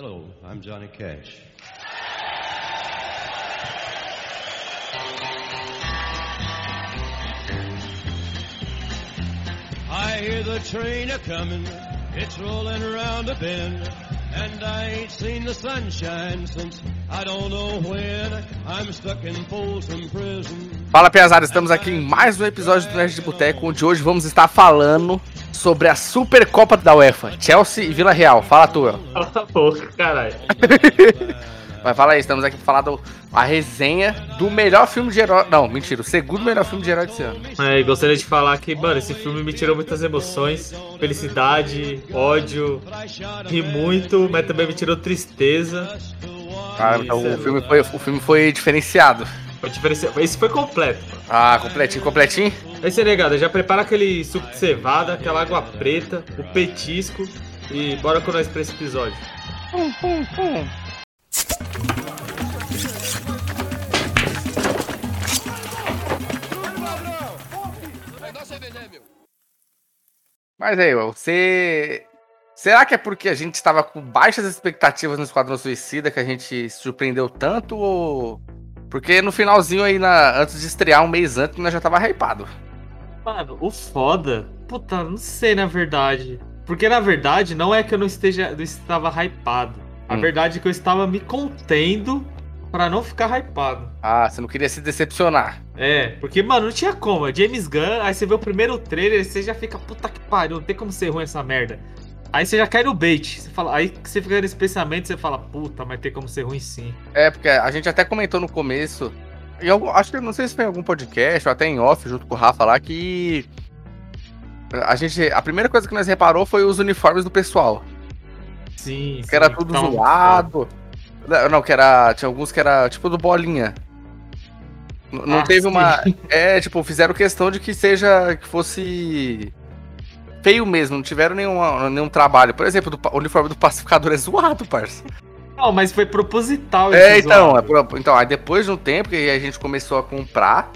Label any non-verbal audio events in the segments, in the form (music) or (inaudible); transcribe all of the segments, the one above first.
Hello, I'm Johnny Cash. I hear the train a comin', it's rolling around a bend, and I ain't seen the sunshine since I don't know when. I'm stuck in Folsom Prison. Fala, Piazada, estamos aqui em mais um episódio do Nerd de Boteco, onde hoje vamos estar falando sobre a Supercopa da UEFA, Chelsea e Vila Real. Fala, tua. Cala a boca, caralho. (laughs) Mas fala aí, estamos aqui para falar do, a resenha do melhor filme de herói. Não, mentira, o segundo melhor filme de herói desse ano. É, e gostaria de falar que, mano, esse filme me tirou muitas emoções, felicidade, ódio, ri muito, mas também me tirou tristeza. Ah, então o filme foi, o filme foi diferenciado. Foi diferencial. Esse foi completo, mano. Ah, completinho, completinho. Aí você negada, já prepara aquele suco de cevada, aquela água preta, o petisco e bora com nós pra esse episódio. Pum, pum, pum. Mas aí, você. Será que é porque a gente estava com baixas expectativas no Esquadrão Suicida que a gente se surpreendeu tanto? Ou. Porque no finalzinho aí, na... antes de estrear, um mês antes, nós já tava hypado. Mano, o foda. Puta, não sei na verdade. Porque na verdade não é que eu não esteja. não estava hypado. A Hum. verdade é que eu estava me contendo pra não ficar hypado. Ah, você não queria se decepcionar. É, porque, mano, não tinha como. É James Gunn, aí você vê o primeiro trailer e você já fica, puta que pariu, não tem como ser ruim essa merda. Aí você já cai no bait. Você fala, aí você fica nesse pensamento, você fala, puta, mas tem como ser ruim sim. É, porque a gente até comentou no começo. Em algum, acho que não sei se foi em algum podcast ou até em off, junto com o Rafa lá, que. A gente. A primeira coisa que nós reparou foi os uniformes do pessoal. Sim, Que era sim, tudo tá um- zoado. Não, Não, que era. Tinha alguns que era tipo do bolinha. N- Não Ah, teve sim. uma. (laughs) É, tipo, fizeram questão de que seja. que fosse. Feio mesmo, não tiveram nenhum, nenhum trabalho. Por exemplo, do o uniforme do pacificador (laughs) é zoado, parça. Não, mas foi proposital É, então, é então, aí depois de um tempo que a gente começou a comprar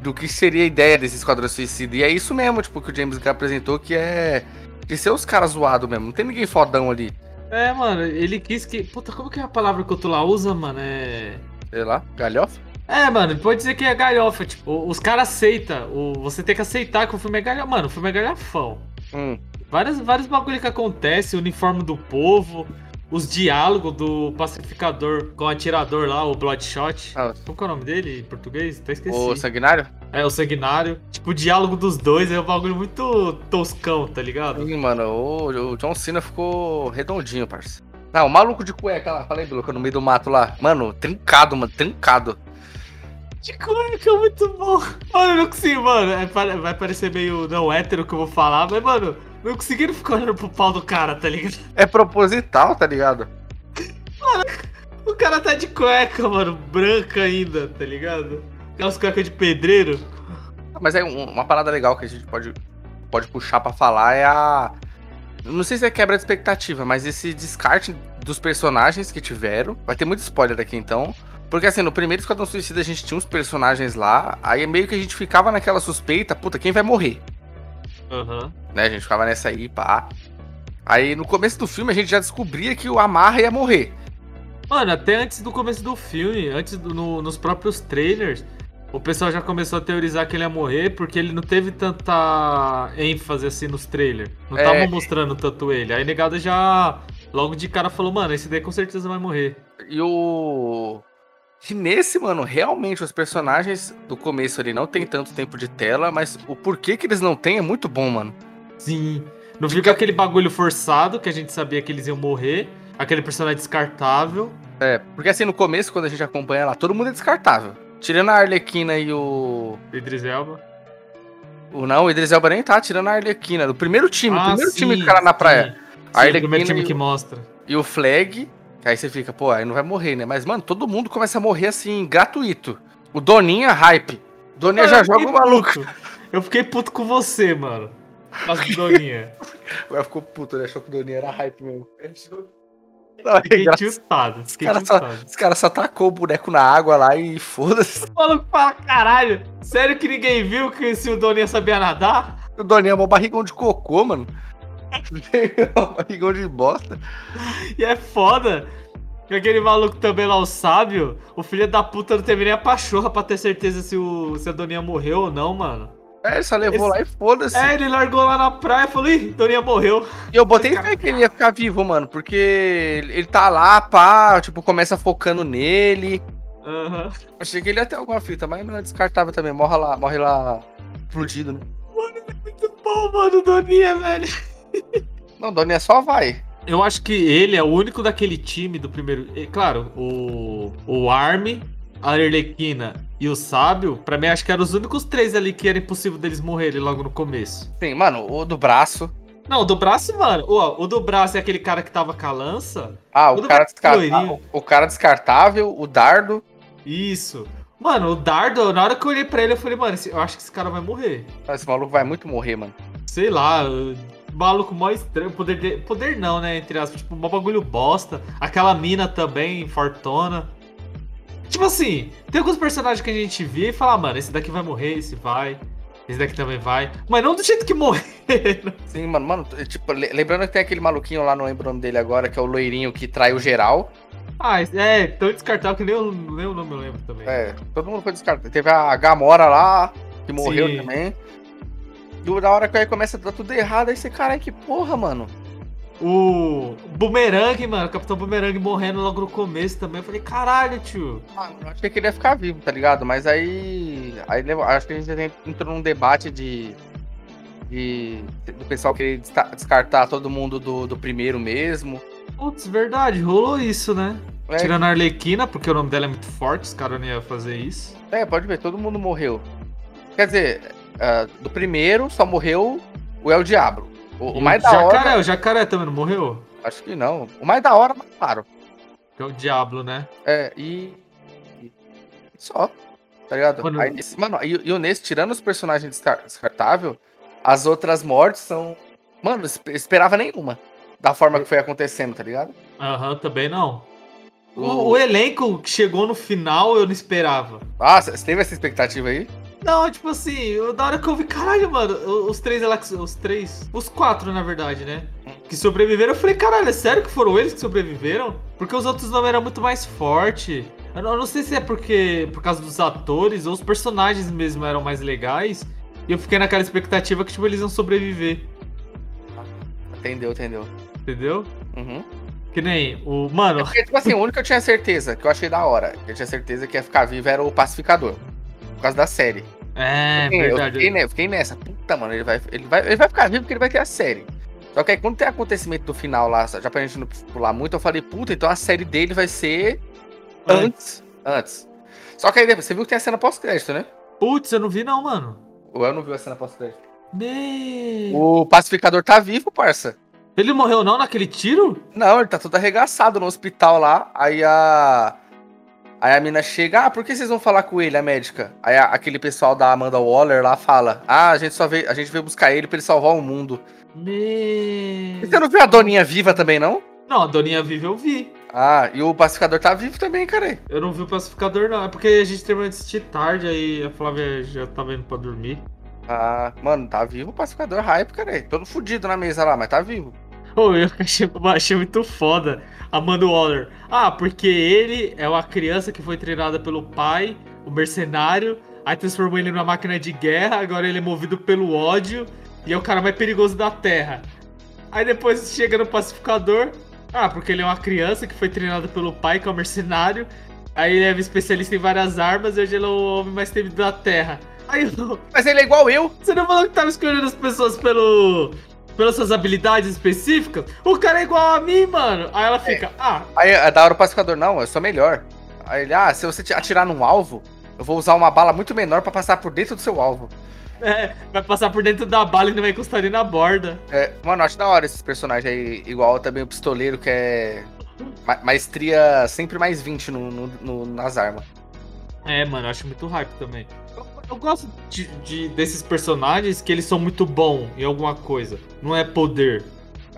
do que seria a ideia desse Esquadrão Suicida. E é isso mesmo, tipo, que o James Gunn apresentou, que é de ser os caras zoados mesmo. Não tem ninguém fodão ali. É, mano, ele quis que. Puta, como que é a palavra que o Tula usa, mano? É. Sei lá, galhofa. É, mano, pode dizer que é galhofa. Tipo, os caras aceitam. O... Você tem que aceitar que o filme é galhofa. Mano, o filme é galhofão. Hum. Vários, vários bagulho que acontece, o uniforme do povo, os diálogos do pacificador com o atirador lá, o Bloodshot. Ah, Qual que é o nome dele em português? Até esqueci. o Sanguinário? É, o Sanguinário. Tipo, o diálogo dos dois é um bagulho muito toscão, tá ligado? Sim, mano, o, o John Cena ficou redondinho, parça. Não, o maluco de cueca lá, falei, Biluca, no meio do mato lá. Mano, trincado, mano, trincado. De cueca, muito bom. Mano, eu não consigo, mano. é vai parecer meio não hétero que eu vou falar, mas, mano, não conseguiram ficar olhando pro pau do cara, tá ligado? É proposital, tá ligado? O cara tá de cueca, mano, branca ainda, tá ligado? Aquelas cuecas de pedreiro. Mas é um- uma parada legal que a gente pode, pode puxar pra falar é a. Não sei se é quebra de expectativa, mas esse descarte dos personagens que tiveram. Vai ter muito spoiler aqui então. Porque assim, no primeiro Esquadrão Suicida a gente tinha uns personagens lá, aí meio que a gente ficava naquela suspeita, puta, quem vai morrer? Aham. Né? A gente ficava nessa aí, pá. Aí no começo do filme a gente já descobria que o Amarra ia morrer. Mano, até antes do começo do filme, antes do, no- nos próprios trailers, o pessoal já começou a teorizar que ele ia morrer porque ele não teve tanta ênfase assim nos trailers. Não É. tava mostrando tanto ele. Aí negada já logo de cara falou, mano, esse daí com certeza vai morrer. E o. E nesse, mano, realmente os personagens do começo ali não tem tanto tempo de tela, mas o porquê que eles não têm é muito bom, mano. Sim. Não fica aquele bagulho forçado que a gente sabia que eles iam morrer. Aquele personagem descartável. É, porque assim, no começo, quando a gente acompanha lá, todo mundo é descartável. Tirando a Arlequina e o. Idris Elba. o não, o Idris Elba nem tá, tirando a Arlequina. Do primeiro time, o Ah, primeiro sim, time do cara na praia. Sim, A sim o primeiro Arlequina time e que mostra. E o Flag, que aí você fica, pô, aí não vai morrer, né? Mas, mano, todo mundo começa a morrer assim, gratuito. O Doninha, hype. Doninha Mano, já joga o maluco. puto. Eu fiquei puto com você, mano. As Doninha. (laughs) Agora ficou puto, né? Achou que o Doninha era hype mesmo. Não, é Fiquei tiltado. Os caras só, cara só tacou o boneco na água lá e foda-se. O maluco fala, caralho, sério que ninguém viu que se o Doninha sabia nadar? O Doninha é mó barrigão de cocô, mano. (laughs) Barrigão de bosta. E é foda. que aquele maluco também lá, o sábio, o filho da puta não teve nem a pachorra pra ter certeza se, o, se a Doninha morreu ou não, mano. É, ele só levou Esse- lá e foda-se. É, ele largou lá na praia e falou, ih, Doninha morreu. E eu botei fé que ele ia ficar vivo, mano, porque ele ele tá lá, pá, tipo, começa focando nele. Aham. Achei que ele ia ter alguma fita, mas não é descartável também. Morre lá, morre lá explodido, né? Muito bom, mano, Doninha, velho. Não, Doninha só vai. Eu acho que ele é o único daquele time do primeiro. e, Claro, o, o Army, a Arlequina e o Sábio, pra mim, acho que eram os únicos três ali que era impossível deles morrerem logo no começo. Sim, mano, o do braço. Não, o do braço, mano. Ó, o do braço é aquele cara que tava com a lança. Ah, O o cara braço descartável. loirinho. O cara descartável, o dardo. Isso. Mano, o Dardo, na hora que eu olhei pra ele, eu falei, mano, eu acho que esse cara vai morrer. Esse maluco vai muito morrer, mano. Sei lá, o maluco mó estranho. Poder, de- poder não, né? Entre aspas, tipo, mó bagulho bosta. Aquela mina também, fortona. Tipo assim, tem alguns personagens que a gente vê e fala, ah, mano, esse daqui vai morrer, esse vai. Esse daqui também vai. Mas não do jeito que morreram. (laughs) Sim, mano, mano, tipo, le- lembrando que tem aquele maluquinho lá, não lembro o nome dele agora, que é o loirinho que trai o geral. Ah, é, tão descartável que nem, eu, nem o nome eu lembro também. É, todo mundo foi descartado. Teve a Gamora lá, que morreu Sim. também. E da hora que aí começa a dar tudo errado, aí você, caralho, que porra, mano. O Boomerang, mano, o Capitão Boomerang morrendo logo no começo também. Eu falei, caralho, tio. Ah, eu achei que ele ia ficar vivo, tá ligado? Mas aí. Aí acho que a gente entrou num debate de. de do pessoal querer descartar todo mundo do, do primeiro mesmo. Putz, verdade, rolou isso, né? É, Tirando a Arlequina, porque o nome dela é muito forte, os caras não iam fazer isso. é, pode ver, todo mundo morreu. Quer dizer, ah, do primeiro só morreu o El Diablo. O, o mais o da jacaré, hora. o jacaré também não morreu? Acho que não. O mais da hora, claro. Que é o Diablo, né? É, e. e só. Tá ligado? Mano- Aí, mano, e, e o nesse, tirando os personagens descar- descartável, as outras mortes são. Mano, esperava nenhuma. Da forma que foi acontecendo, tá ligado? Aham, também não. O- o elenco que chegou no final eu não esperava. Ah, você teve essa expectativa aí? Não, tipo assim, da hora que eu vi, caralho, mano, os três os três, os quatro, na verdade, né? Que sobreviveram, eu falei, caralho, é sério que foram eles que sobreviveram? Porque os outros não eram muito mais fortes. Eu não, eu não sei se é porque, por causa dos atores ou os personagens mesmo eram mais legais. E eu fiquei naquela expectativa que, tipo, eles iam sobreviver, Entendeu, entendeu. entendeu? Uhum. Que nem o. Mano, Porque, tipo assim, o único que eu tinha certeza, que eu achei da hora, que eu tinha certeza que ia ficar vivo era o pacificador. Por causa da série. é, Fiquei- eu verdade. fiquei, ne- fiquei nessa. Puta, mano, ele vai, ele, vai, ele vai ficar vivo porque ele vai ter a série. Só que aí quando tem acontecimento do final lá, já pra gente não pular muito, eu falei, puta, então a série dele vai ser antes. Antes. Só que aí você viu que tem a cena pós-crédito, né? Putz, eu não vi não, mano. Ou eu não vi a cena pós-crédito. Meu. O pacificador tá vivo, parça. Ele morreu não naquele tiro? Não, ele tá todo arregaçado no hospital lá. Aí a. Aí a mina chega, ah, por que vocês vão falar com ele, a médica? Aí a- aquele pessoal da Amanda Waller lá fala, ah, a gente só veio, a gente veio buscar ele pra ele salvar o mundo. Meu. E você não viu a Doninha viva também, não? Não, a Doninha Viva eu vi. Ah, e o pacificador tá vivo também, cara. Eu não vi o pacificador, não. É porque a gente terminou de assistir tarde, aí a Flávia já tava indo pra dormir. Ah, mano, tá vivo o pacificador hype, cara. Todo fudido na mesa lá, mas tá vivo. Pô, eu achei, achei muito foda Amanda Waller. Ah, porque ele é uma criança que foi treinada pelo pai, o mercenário, aí transformou ele numa máquina de guerra, agora ele é movido pelo ódio e é o cara mais perigoso da Terra. Aí depois chega no pacificador. Ah, porque ele é uma criança que foi treinada pelo pai, que é o mercenário. Aí ele é especialista em várias armas e hoje ele é o homem mais temido da Terra. Aí eu, Mas ele é igual eu. você não falou que tava escolhendo as pessoas pelo. Pelas suas habilidades específicas? O cara é igual a mim, mano. Aí ela fica, ah, Aí é da hora o pacificador, não, eu sou melhor. Aí ele, ah, se você atirar num alvo, eu vou usar uma bala muito menor pra passar por dentro do seu alvo. é, vai passar por dentro da bala e não vai encostar nem na borda. É, mano, acho da hora esses personagens aí, igual também o pistoleiro, que é ma- maestria sempre mais 20 no, no- no- nas armas. É, mano, acho muito hype também. Eu, gosto de, de- desses personagens que eles são muito bons em alguma coisa. Não é poder.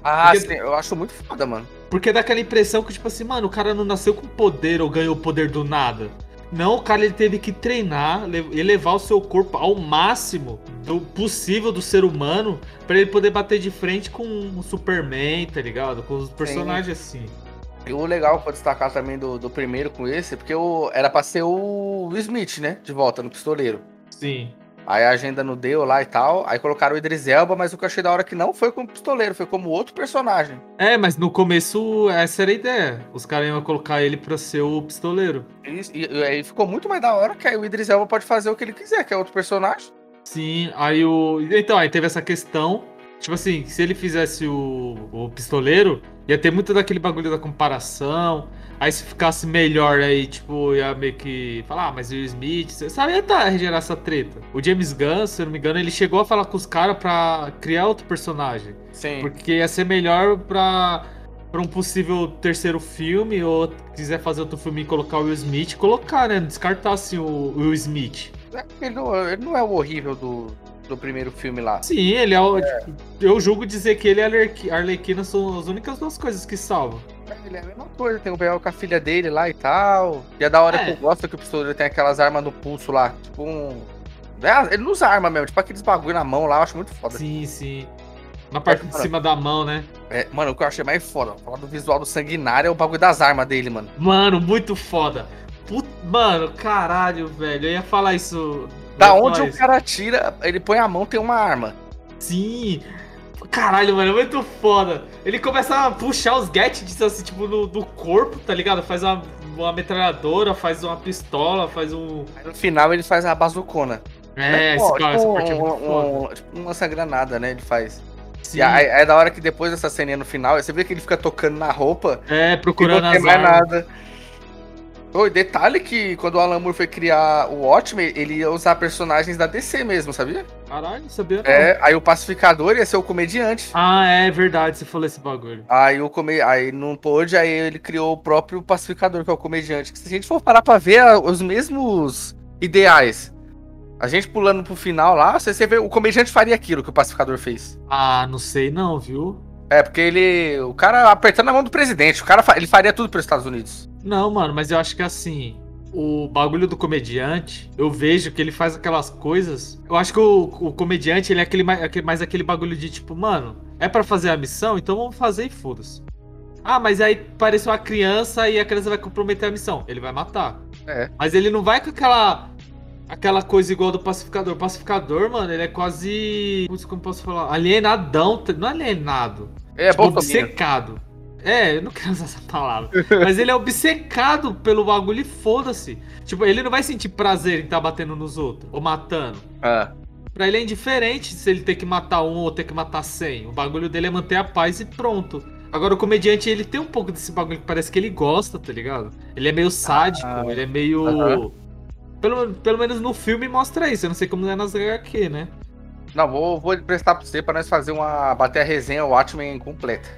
Ah, Porque- sim, eu acho muito foda, mano. Porque dá aquela impressão que, tipo assim, mano, o cara não nasceu com poder ou ganhou poder do nada. Não, o cara ele teve que treinar, le- elevar o seu corpo ao máximo do possível do ser humano pra ele poder bater de frente com o Superman, tá ligado? Com os personagens assim. E o legal pra destacar também do, do primeiro com esse, é porque o, era pra ser o Will Smith, né? De volta no pistoleiro. Sim. Aí a agenda não deu lá e tal. Aí colocaram o Idris Elba, mas o que eu achei da hora é que não foi como pistoleiro, foi como outro personagem. É, mas no começo essa era a ideia. Os caras iam colocar ele pra ser o pistoleiro. E, aí ficou muito mais da hora que aí o Idris Elba pode fazer o que ele quiser, que é outro personagem. Sim, aí o. Então, aí teve essa questão. Tipo assim, se ele fizesse o, o pistoleiro, ia ter muito daquele bagulho da comparação. Aí se ficasse melhor, aí, tipo, ia meio que falar, ah, mas o Will Smith, você sabe, ia tá, gerar essa treta. O James Gunn, se eu não me engano, ele chegou a falar com os caras pra criar outro personagem. Sim. Porque ia ser melhor pra, pra um possível terceiro filme, ou quiser fazer outro filme e colocar o Will Smith, colocar, né? Descartar assim o Will Smith. Ele não, ele não é o horrível do, do primeiro filme lá. Sim, ele é o. tipo, eu julgo dizer que ele e a Arlequi- a Arlequina são as únicas duas coisas que salvam. Ele é a mesma coisa, tem o Bel com a filha dele lá e tal. E é da hora É. que eu gosto que o pistoleiro tem aquelas armas no pulso lá. Tipo um. É, ele não usa arma mesmo, tipo aqueles bagulho na mão lá, eu acho muito foda. Sim, sim. Na parte de Mano. cima da mão, né? É, mano, o que eu achei mais foda, falar do visual do sanguinário é o bagulho das armas dele, mano. Mano, muito foda. Put... Mano, caralho, velho. Eu ia falar isso. Da onde o isso. cara tira, ele põe a mão, tem uma arma. Sim. Caralho, mano, é muito foda. Ele começa a puxar os gadgets assim, tipo, no, do corpo, tá ligado? Faz uma, uma metralhadora, faz uma pistola, faz um. Aí no final ele faz a bazucona. É, Pô, esse cara, essa tipo, é muito um, foda. um, tipo um lança-granada, né? Ele faz. Sim. E aí, aí é da hora que depois dessa ceninha no final, você vê que ele fica tocando na roupa É, e procurando não tem mais armas. nada. Oi, detalhe que quando o Alan Moore foi criar o Watchmen, ele ia usar personagens da DC mesmo, sabia? Caralho, sabia? É, aí o pacificador ia ser o comediante. Ah, é verdade, você falou esse bagulho. Aí o come... aí não pôde, aí ele criou o próprio pacificador, que é o comediante. Se a gente for parar pra ver os mesmos ideais, a gente pulando pro final lá, você vê, o comediante faria aquilo que o pacificador fez. Ah, não sei não, viu? É, porque ele. O cara apertando a mão do presidente, o cara ele faria tudo pelos Estados Unidos. Não, mano, mas eu acho que assim, o bagulho do comediante, eu vejo que ele faz aquelas coisas. Eu acho que o, o comediante, ele é aquele, mais- aquele- mais aquele bagulho de tipo, mano, é pra fazer a missão, então vamos fazer e foda-se. Ah, mas aí parece uma criança e a criança vai comprometer a missão. Ele vai matar. É. Mas ele não vai com aquela. Aquela coisa igual do pacificador. O pacificador, mano, ele é quase. Como posso falar? Alienadão. Não é alienado. É, Tipo, obcecado. É, eu não quero usar essa palavra. Mas ele é obcecado pelo bagulho e foda-se. Tipo, ele não vai sentir prazer em estar batendo nos outros ou matando. Ah, Pra ele é indiferente se ele ter que matar um ou ter que matar cem. O bagulho dele é manter a paz e pronto. Agora, o comediante, ele tem um pouco desse bagulho que parece que ele gosta, tá ligado? Ele é meio sádico, Ah, ele é meio. aham. Pelo, pelo menos no filme mostra isso. Eu não sei como é nas HQ, né? Não, vou, vou prestar pra você pra nós fazer uma. bater a resenha Watchmen completa.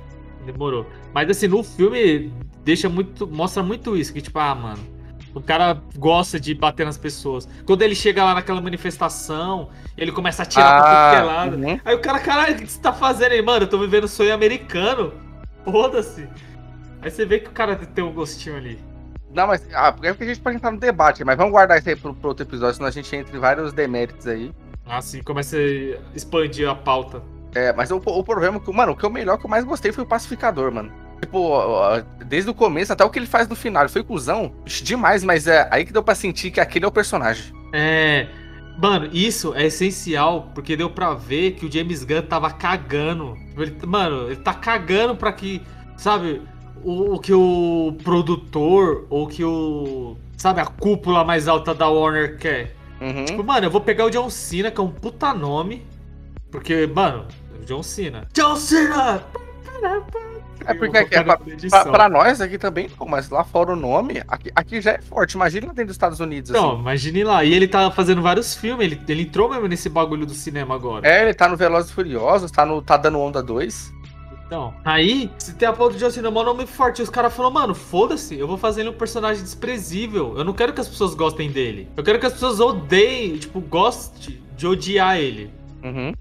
Demorou. Mas assim, no filme deixa muito. mostra muito isso, que tipo, ah, mano. O cara gosta de bater nas pessoas. Quando ele chega lá naquela manifestação, ele começa a atirar pra tudo que é lado. uhum. Aí o cara, caralho, o que você tá fazendo aí, mano? Eu tô vivendo sonho americano. Foda-se. Aí você vê que o cara tem um gostinho ali. Não, mas. Ah, porque a gente pode entrar no debate, mas vamos guardar isso aí pro, pro outro episódio, senão a gente entra em vários deméritos aí. Assim, começa a expandir a pauta. É, mas o, o problema é que, mano, o que é o melhor que eu mais gostei foi o pacificador, mano. Tipo, desde o começo até o que ele faz no final. Ele foi cuzão demais, mas é aí que deu pra sentir que aquele é o personagem. É. Mano, isso é essencial, porque deu pra ver que o James Gunn tava cagando. Tipo, Ele, mano, ele tá cagando pra que, sabe, o, o que o produtor ou que o. Sabe, a cúpula mais alta da Warner quer. Uhum. Tipo, mano, eu vou pegar o John Cena, que é um puta nome. Porque, mano, John Cena. John Cena! É porque aqui, é pra, pra- pra nós aqui também não, mas lá fora o nome, aqui, aqui já é forte. Imagina lá dentro dos Estados Unidos, Então, assim. imagine lá. E ele tá fazendo vários filmes, ele, ele entrou mesmo nesse bagulho do cinema agora. É, ele tá no Velozes e Furiosos, tá, no, tá dando Onda 2. Então, aí, se tem a porra do John Cena, é um nome forte, e os caras falam, mano, foda-se, eu vou fazer ele um personagem desprezível. Eu não quero que as pessoas gostem dele. Eu quero que as pessoas odeiem, tipo, gostem de odiar ele. Uhum.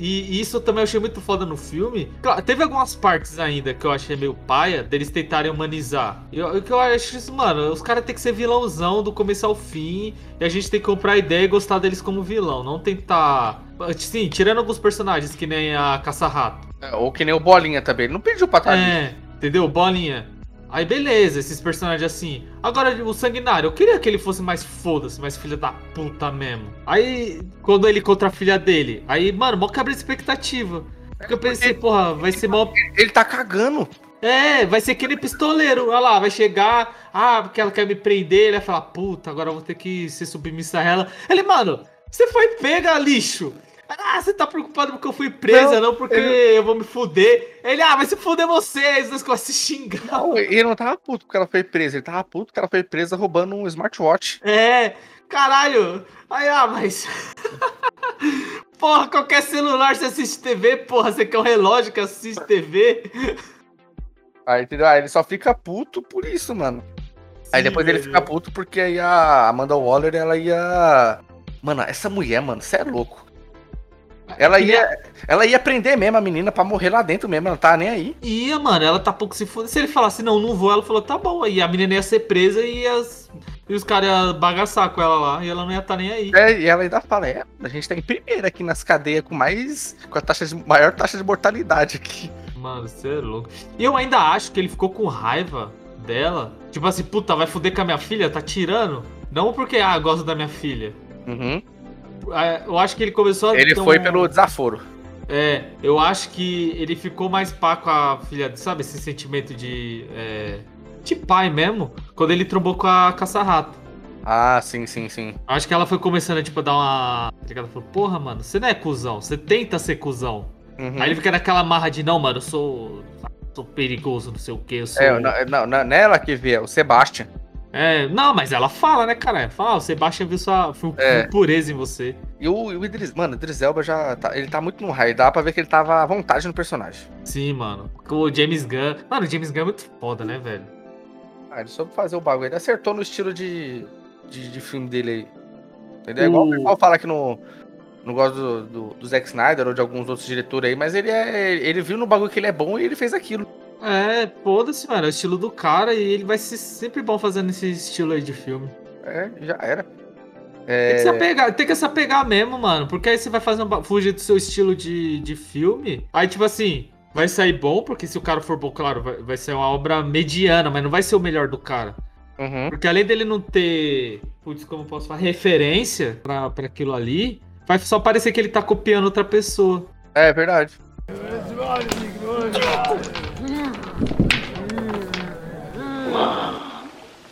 E, isso também eu achei muito foda no filme. Claro, teve algumas partes ainda que eu achei meio paia deles tentarem humanizar. E o que eu acho isso, mano, os caras têm que ser vilãozão do começo ao fim. E a gente tem que comprar a ideia e gostar deles como vilão. Não tentar. Sim, tirando alguns personagens, que nem a Caça-Rato. É, ou que nem o Bolinha também. Ele não pediu pra estar ali. É, entendeu? Bolinha. Aí beleza, esses personagens assim. Agora, o Sanguinário, eu queria que ele fosse mais foda-se, mais filha da puta mesmo. Aí, quando ele contra a filha dele, aí, mano, mó quebra de expectativa. Porque eu pensei, porra, vai ser mó. Ele tá cagando. É, vai ser aquele pistoleiro. Olha lá, vai chegar. Ah, porque ela quer me prender. Ele vai falar, puta, agora eu vou ter que ser submissa a ela. Ele, mano, você foi pega, lixo. Ah, você tá preocupado porque eu fui presa, não, não porque ele... eu vou me fuder. Ele, ah, vai se fuder vocês, dois começam a se xingar. Não, ele não tava puto porque ela foi presa, ele tava puto porque ela foi presa roubando um smartwatch. É, caralho. Aí, ah, mas. (laughs) porra, qualquer celular você assiste TV, porra, você quer um relógio que assiste TV. Aí, entendeu? Aí ele só fica puto por isso, mano. Sim, aí depois velho. ele fica puto porque aí a Amanda Waller, ela ia. Mano, essa mulher, mano, você é louco. Ela ia, ela ia prender mesmo a menina pra morrer lá dentro mesmo, ela tá nem aí. Ia, mano, ela tá pouco se foda. Se ele falasse, não, não vou, ela falou, tá bom. Aí a menina ia ser presa e, as, e os caras iam bagaçar com ela lá e ela não ia estar tá nem aí. É, e ela ainda fala, é, a gente tá em primeira aqui nas cadeias com mais. com a taxa de, maior taxa de mortalidade aqui. Mano, você é louco. E eu ainda acho que ele ficou com raiva dela. Tipo assim, puta, vai foder com a minha filha? Tá tirando? Não porque, ah, gosto da minha filha. Uhum. É, eu acho que ele começou a. Ele foi pelo desaforo. É, eu acho que ele ficou mais pá com a filha, sabe? Esse sentimento de. É, de pai mesmo, quando ele trombou com a caça-rato. Ah, sim, sim, sim. Acho que ela foi começando, tipo, a dar uma. Tá ela falou, porra, mano, você não é cuzão, você tenta ser cuzão. Uhum. Aí ele fica naquela marra de, não, mano, eu sou. sou perigoso, não sei o que, eu sou. É, não, não, não é ela que vê, é o Sebastian. É, não, mas ela fala, né, cara? Fala, ah, o Sebastian viu sua é. pureza em você. E o, o Idris, mano, o Idris Elba já tá, ele tá muito no raio, dá pra ver que ele tava à vontade no personagem. Sim, mano. O James Gunn, mano, o James Gunn é muito foda, né, velho? Ah, ele soube fazer o bagulho, ele acertou no estilo de, de, de filme dele aí. Entendeu? É igual o pessoal fala que no, não gosto do, do, do, Zack Snyder ou de alguns outros diretores aí, mas ele é. Ele viu no bagulho que ele é bom e ele fez aquilo. É, foda-se, mano. É o estilo do cara e ele vai ser sempre bom fazendo esse estilo aí de filme. É, já era. É... Tem, que se apegar, tem que se apegar mesmo, mano. Porque aí você vai fazer um, fugir do seu estilo de, de filme. Aí, tipo assim, vai sair bom, porque se o cara for bom, claro, vai, vai ser uma obra mediana, mas não vai ser o melhor do cara. Uhum. Porque além dele não ter, putz, como eu posso falar, referência pra, pra aquilo ali, vai só parecer que ele tá copiando outra pessoa. É verdade.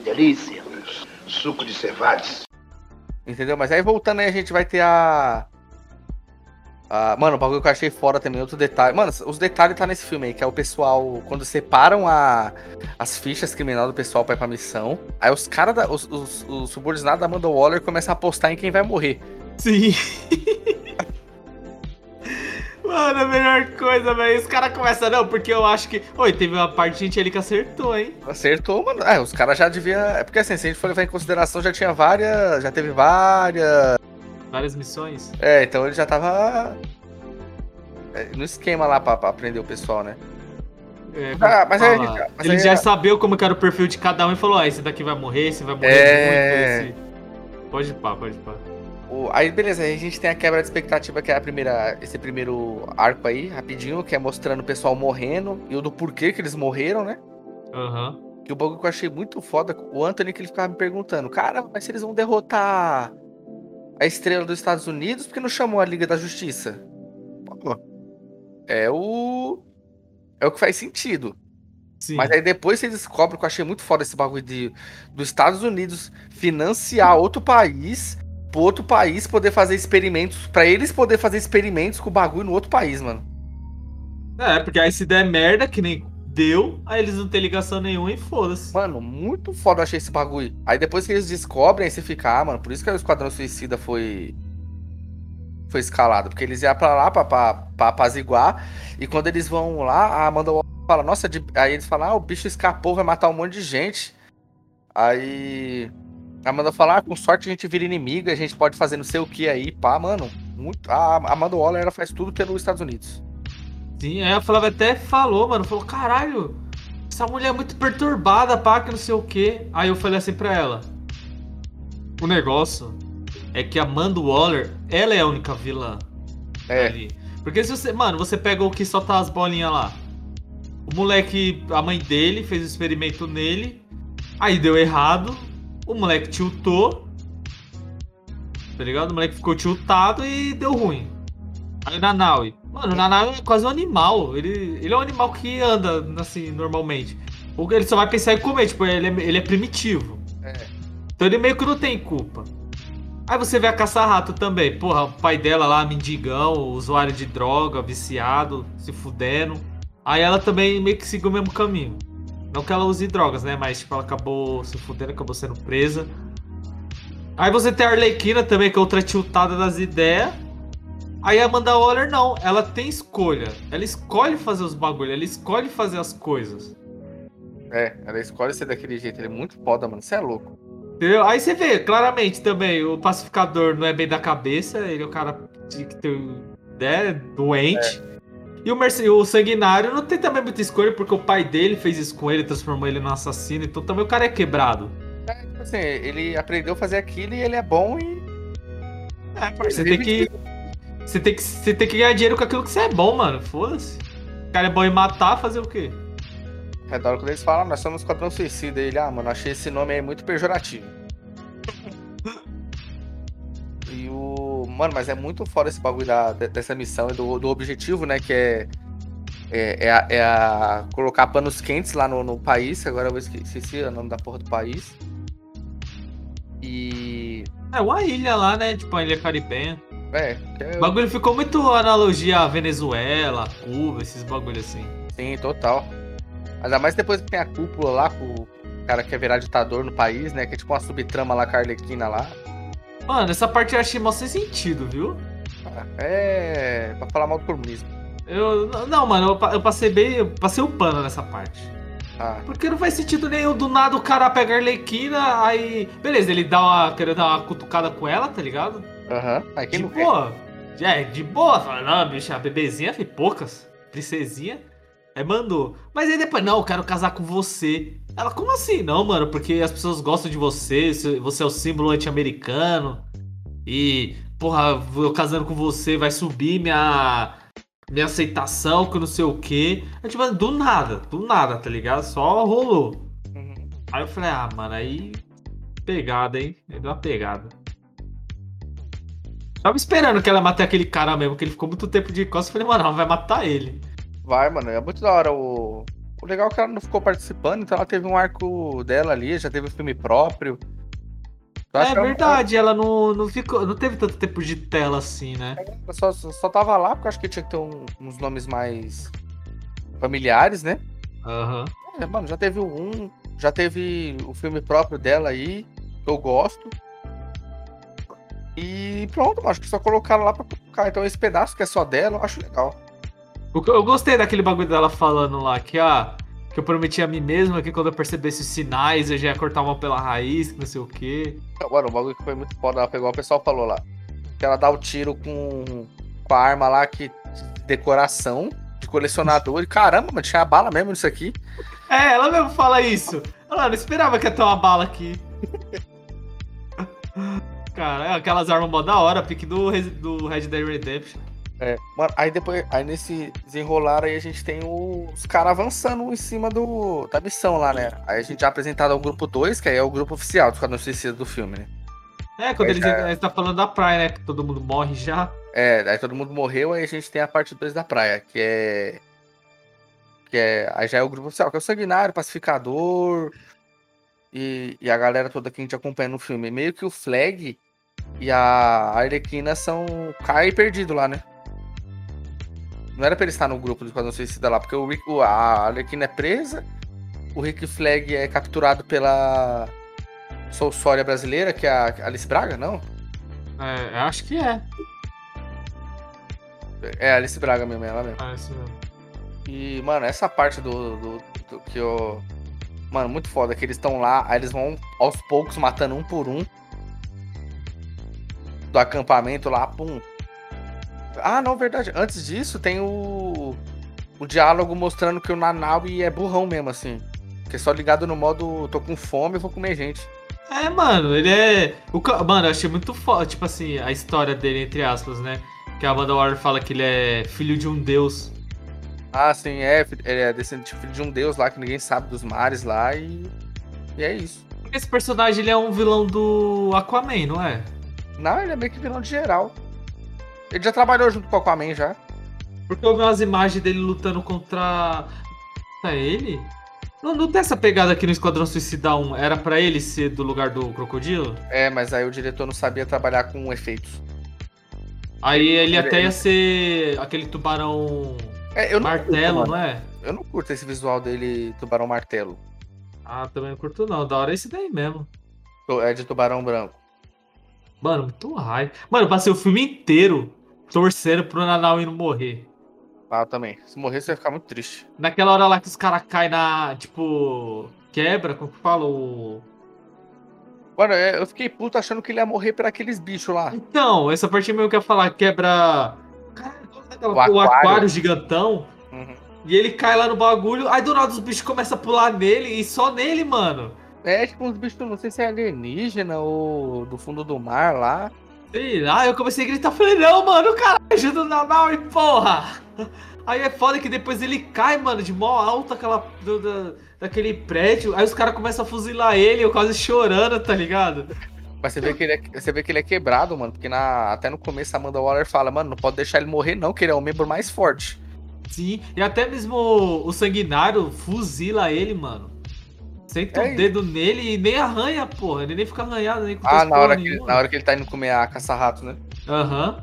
Delícia. Suco de cevades. Entendeu? Mas aí voltando aí, a gente vai ter a. a... Mano, o bagulho que eu achei fora também, outro detalhe. Mano, os detalhes tá nesse filme aí, que é o pessoal. Quando separam a... as fichas criminais do pessoal pra ir pra missão. Aí os caras, os, os, os subordinados da Amanda Waller começam a apostar em quem vai morrer. Sim. (laughs) Mano, a melhor coisa, velho. Os caras começam, não, porque eu acho que. Oi, teve uma parte de gente ali que acertou, hein? Acertou, mano. É, os caras já deviam. É porque assim, se a gente for levar em consideração, já tinha várias. Já teve várias. Várias missões? É, então ele já tava. É, no esquema lá pra, pra aprender o pessoal, né? É, ah, mas aí, mas ele aí, já é... sabia como era o perfil de cada um e falou: ah, esse daqui vai morrer, esse vai morrer é... muito, esse. Pode ir pá, pode ir pá. Aí, beleza, aí a gente tem a quebra de expectativa, que é a primeira, esse primeiro arco aí, rapidinho, que é mostrando o pessoal morrendo e o do porquê que eles morreram, né? Aham. Uhum. E o bagulho que eu achei muito foda, o Anthony que ele ficava me perguntando, cara, mas se eles vão derrotar a estrela dos Estados Unidos, por que não chamou a Liga da Justiça? Pô, é o. É o que faz sentido. Sim. Mas aí depois você descobre que eu achei muito foda esse bagulho de dos Estados Unidos financiar outro país pro outro país poder fazer experimentos, para eles poder fazer experimentos com o bagulho no outro país, mano. É, porque aí se der merda, que nem deu, aí eles não tem ligação nenhuma e foda-se. Mano, muito foda eu achei esse bagulho. Aí depois que eles descobrem, aí você fica, ah, mano, por isso que o Esquadrão Suicida foi. Foi escalado. Porque eles iam pra lá pra, pra, pra apaziguar. E quando eles vão lá, a Amanda fala, nossa, aí eles falam, ah, o bicho escapou, vai matar um monte de gente. Aí. A Amanda fala, ah, com sorte a gente vira inimiga, a gente pode fazer não sei o que aí, pá, mano. muito. A Amanda Waller ela faz tudo pelos Estados Unidos. Sim, aí a Flávia até falou, mano, falou, caralho, essa mulher é muito perturbada, pá, que não sei o quê. Aí eu falei assim pra ela. O negócio é que a Amanda Waller, ela é a única vilã É. ali. Porque se você. Mano, você pega o que só tá as bolinhas lá. O moleque, a mãe dele fez o experimento nele. Aí deu errado. O moleque tiltou. Tá ligado? O moleque ficou tiltado e deu ruim. Aí o Nanaui. Mano, o Nanaui é quase um animal. Ele, ele é um animal que anda assim, normalmente. Ou Ele só vai pensar em comer, tipo, ele é, ele é primitivo. É. Então ele meio que não tem culpa. Aí você vê a caça-rato também. Porra, o pai dela lá, mendigão, usuário de droga, viciado, se fudendo. Aí ela também meio que seguiu o mesmo caminho. Não que ela use drogas, né? Mas tipo, ela acabou se fudendo, acabou sendo presa. Aí você tem a Arlequina também, que é outra tiltada das ideias. Aí a Amanda Waller não, ela tem escolha. Ela escolhe fazer os bagulhos, ela escolhe fazer as coisas. É, ela escolhe ser daquele jeito. Ele é muito foda, mano. Você é louco. Entendeu? Aí você vê, claramente também, o pacificador não é bem da cabeça, ele é o cara que tem, né, doente. E o, merce- o sanguinário não tem também muita escolha, porque o pai dele fez isso com ele, transformou ele num assassino, então também o cara é quebrado. É, tipo assim, ele aprendeu a fazer aquilo e ele é bom e. É, Você tem que. Você tem que, você tem que ganhar dinheiro com aquilo que você é bom, mano. Foda-se. O cara é bom em matar, fazer o quê? É da hora quando eles falam, nós somos Esquadrão Suicida. Ele, ah, mano, achei esse nome aí muito pejorativo. Mano, mas é muito foda esse bagulho da, de- dessa missão e do, do objetivo, né? Que é. É, é a, é a colocar panos quentes lá no, no país. Agora eu esque- esqueci o nome da porra do país. E. É uma ilha lá, né? Tipo, a ilha caribenha. É, que é O bagulho ficou muito analogia à Venezuela, Cuba, esses bagulhos assim. Sim, total. Ainda mais depois que tem a cúpula lá, com o cara que quer virar ditador no país, né? Que é tipo uma subtrama lá, Carlequina lá. Mano, essa parte eu achei mal sem sentido, viu? É. pra falar mal do comunismo. Eu. Não, mano, eu, eu passei bem. Eu passei o pano nessa parte. Ah, Porque não faz sentido nenhum. Do nada o cara pega a Arlequina, aí. Beleza, ele dá uma. querendo dar uma cutucada com ela, tá ligado? aham. Aí quem de não quer? boa. É, de boa. Fala, não, bicho, a bebezinha foi poucas. Princesinha. Aí mandou. Mas aí depois, não, eu quero casar com você. Ela, como assim? Não, mano, porque as pessoas gostam de você, você é o símbolo anti-americano. E, porra, eu casando com você vai subir minha. Minha aceitação, que eu não sei o quê. Aí, tipo, do nada, do nada, tá ligado? Só rolou. Uhum. Aí eu falei, ah, mano, aí. Pegada, hein? Aí deu uma pegada. Tava esperando que ela matar aquele cara mesmo, que ele ficou muito tempo de costas. Eu falei, mano, ela vai matar ele. Vai, mano. É muito da hora o. O legal é que ela não ficou participando, então ela teve um arco dela ali, já teve um filme próprio. Acho é que ela- verdade, ela não, não ficou. Não teve tanto tempo de tela assim, né? Ela só, só só tava lá porque eu acho que tinha que ter um- uns nomes mais familiares, né? Aham. É, mano, já teve o um, já teve o filme próprio dela aí, que eu gosto. E pronto, acho que só colocaram lá pra colocar. Então esse pedaço que é só dela, eu acho legal. Eu gostei daquele bagulho dela falando lá que, ah, que eu prometi a mim mesma que quando eu percebesse os sinais eu já ia cortar uma pela raiz, que não sei o quê. Mano, o bagulho que foi muito foda, ela pegou, o pessoal falou lá. Que ela dá o tiro com, com a arma lá que de decoração, de colecionador. E caramba, mano, tinha bala mesmo nisso aqui. É, ela mesmo fala isso. Ela não esperava que ia ter uma bala aqui. (laughs) Cara, é aquelas armas mó da hora, pique do, do Red Dead Redemption. É, mano, aí depois, aí nesse desenrolar aí a gente tem os caras avançando em cima do, da missão lá, né? Aí a gente é apresentado ao grupo 2, que aí é o grupo oficial do Esquadrão Suicida do filme, né? É, quando É, eles, já- eles tá falando da praia, né? Que todo mundo morre já. É, aí todo mundo morreu, aí a gente tem a parte 2 da praia, que é. Que é. Aí já é o grupo oficial, que é o Sanguinário, Pacificador. E, e a galera toda que a gente acompanha no filme. Meio que o Flag e a Arlequina são Kai perdido lá, né? Não era pra ele estar no grupo do Esquadrão Suicida lá, porque o Rick, o- a Arlequina é presa, o Rick Flag é capturado pela Soulsória brasileira, que é a Alice Braga, não? É, eu acho que é. É a Alice Braga mesmo, é ela mesmo. É isso mesmo. E, mano, essa parte do, do, do que eu. Mano, muito foda, que eles estão lá, aí eles vão aos poucos matando um por um. Do acampamento lá, pum. Ah, não, verdade. Antes disso, tem o. O diálogo mostrando que o Nanaui é burrão mesmo, assim. Que é só ligado no modo tô com fome, vou comer gente. É, mano, ele é. O... Mano, eu achei muito foda, tipo assim, a história dele, entre aspas, né? Que a Amanda Waller fala que ele é filho de um deus. Ah, sim, é. Ele é descendente filho de um deus lá que ninguém sabe dos mares lá e. E é isso. Esse personagem ele é um vilão do Aquaman, não é? Não, ele é meio que vilão de geral. Ele já trabalhou junto com o Aquaman já. Porque eu vi umas imagens dele lutando contra. Tá ele? Não, não tem essa pegada aqui no Esquadrão Suicida 1. Era pra ele ser do lugar do crocodilo? É, mas aí o diretor não sabia trabalhar com efeitos. Aí ele Ele- até ia ser aquele tubarão É, não martelo, curto, não é? Eu não curto esse visual dele, tubarão martelo. Ah, também não curto não. Da hora é esse daí mesmo. É de tubarão branco. Mano, muito raiva. Mano, eu passei o filme inteiro torcendo pro Nanauê não morrer. Ah, eu também. Se morrer, você vai ficar muito triste. Naquela hora lá que os caras caem na. Tipo. Quebra, como que fala? O... Mano, é, eu fiquei puto achando que ele ia morrer por aqueles bichos lá. Então, essa parte mesmo que eu ia falar, quebra. Caralho, é O o, aquário. aquário. gigantão. Uhum. E ele cai lá no bagulho. Aí do nada os bichos começam a pular nele e só nele, mano. É tipo uns bichos, não sei se é alienígena ou do fundo do mar lá. Sei lá, eu comecei a gritar, falei, não, mano, caralho, ajuda o e porra! Aí é foda que depois ele cai, mano, de mó alto aquela, do- da- daquele prédio, aí os caras começam a fuzilar ele, eu quase chorando, tá ligado? Mas você vê que ele é, você vê que ele é quebrado, mano. Porque na, até no começo a Amanda Waller fala, mano, não pode deixar ele morrer, não, que ele é o membro mais forte. Sim, e até mesmo o, o sanguinário fuzila ele, mano. Senta É o dedo nele e nem arranha, porra, ele nem fica arranhado, nem com Ah, na hora, que, na hora que ele tá indo comer a caça-rato, né? Aham.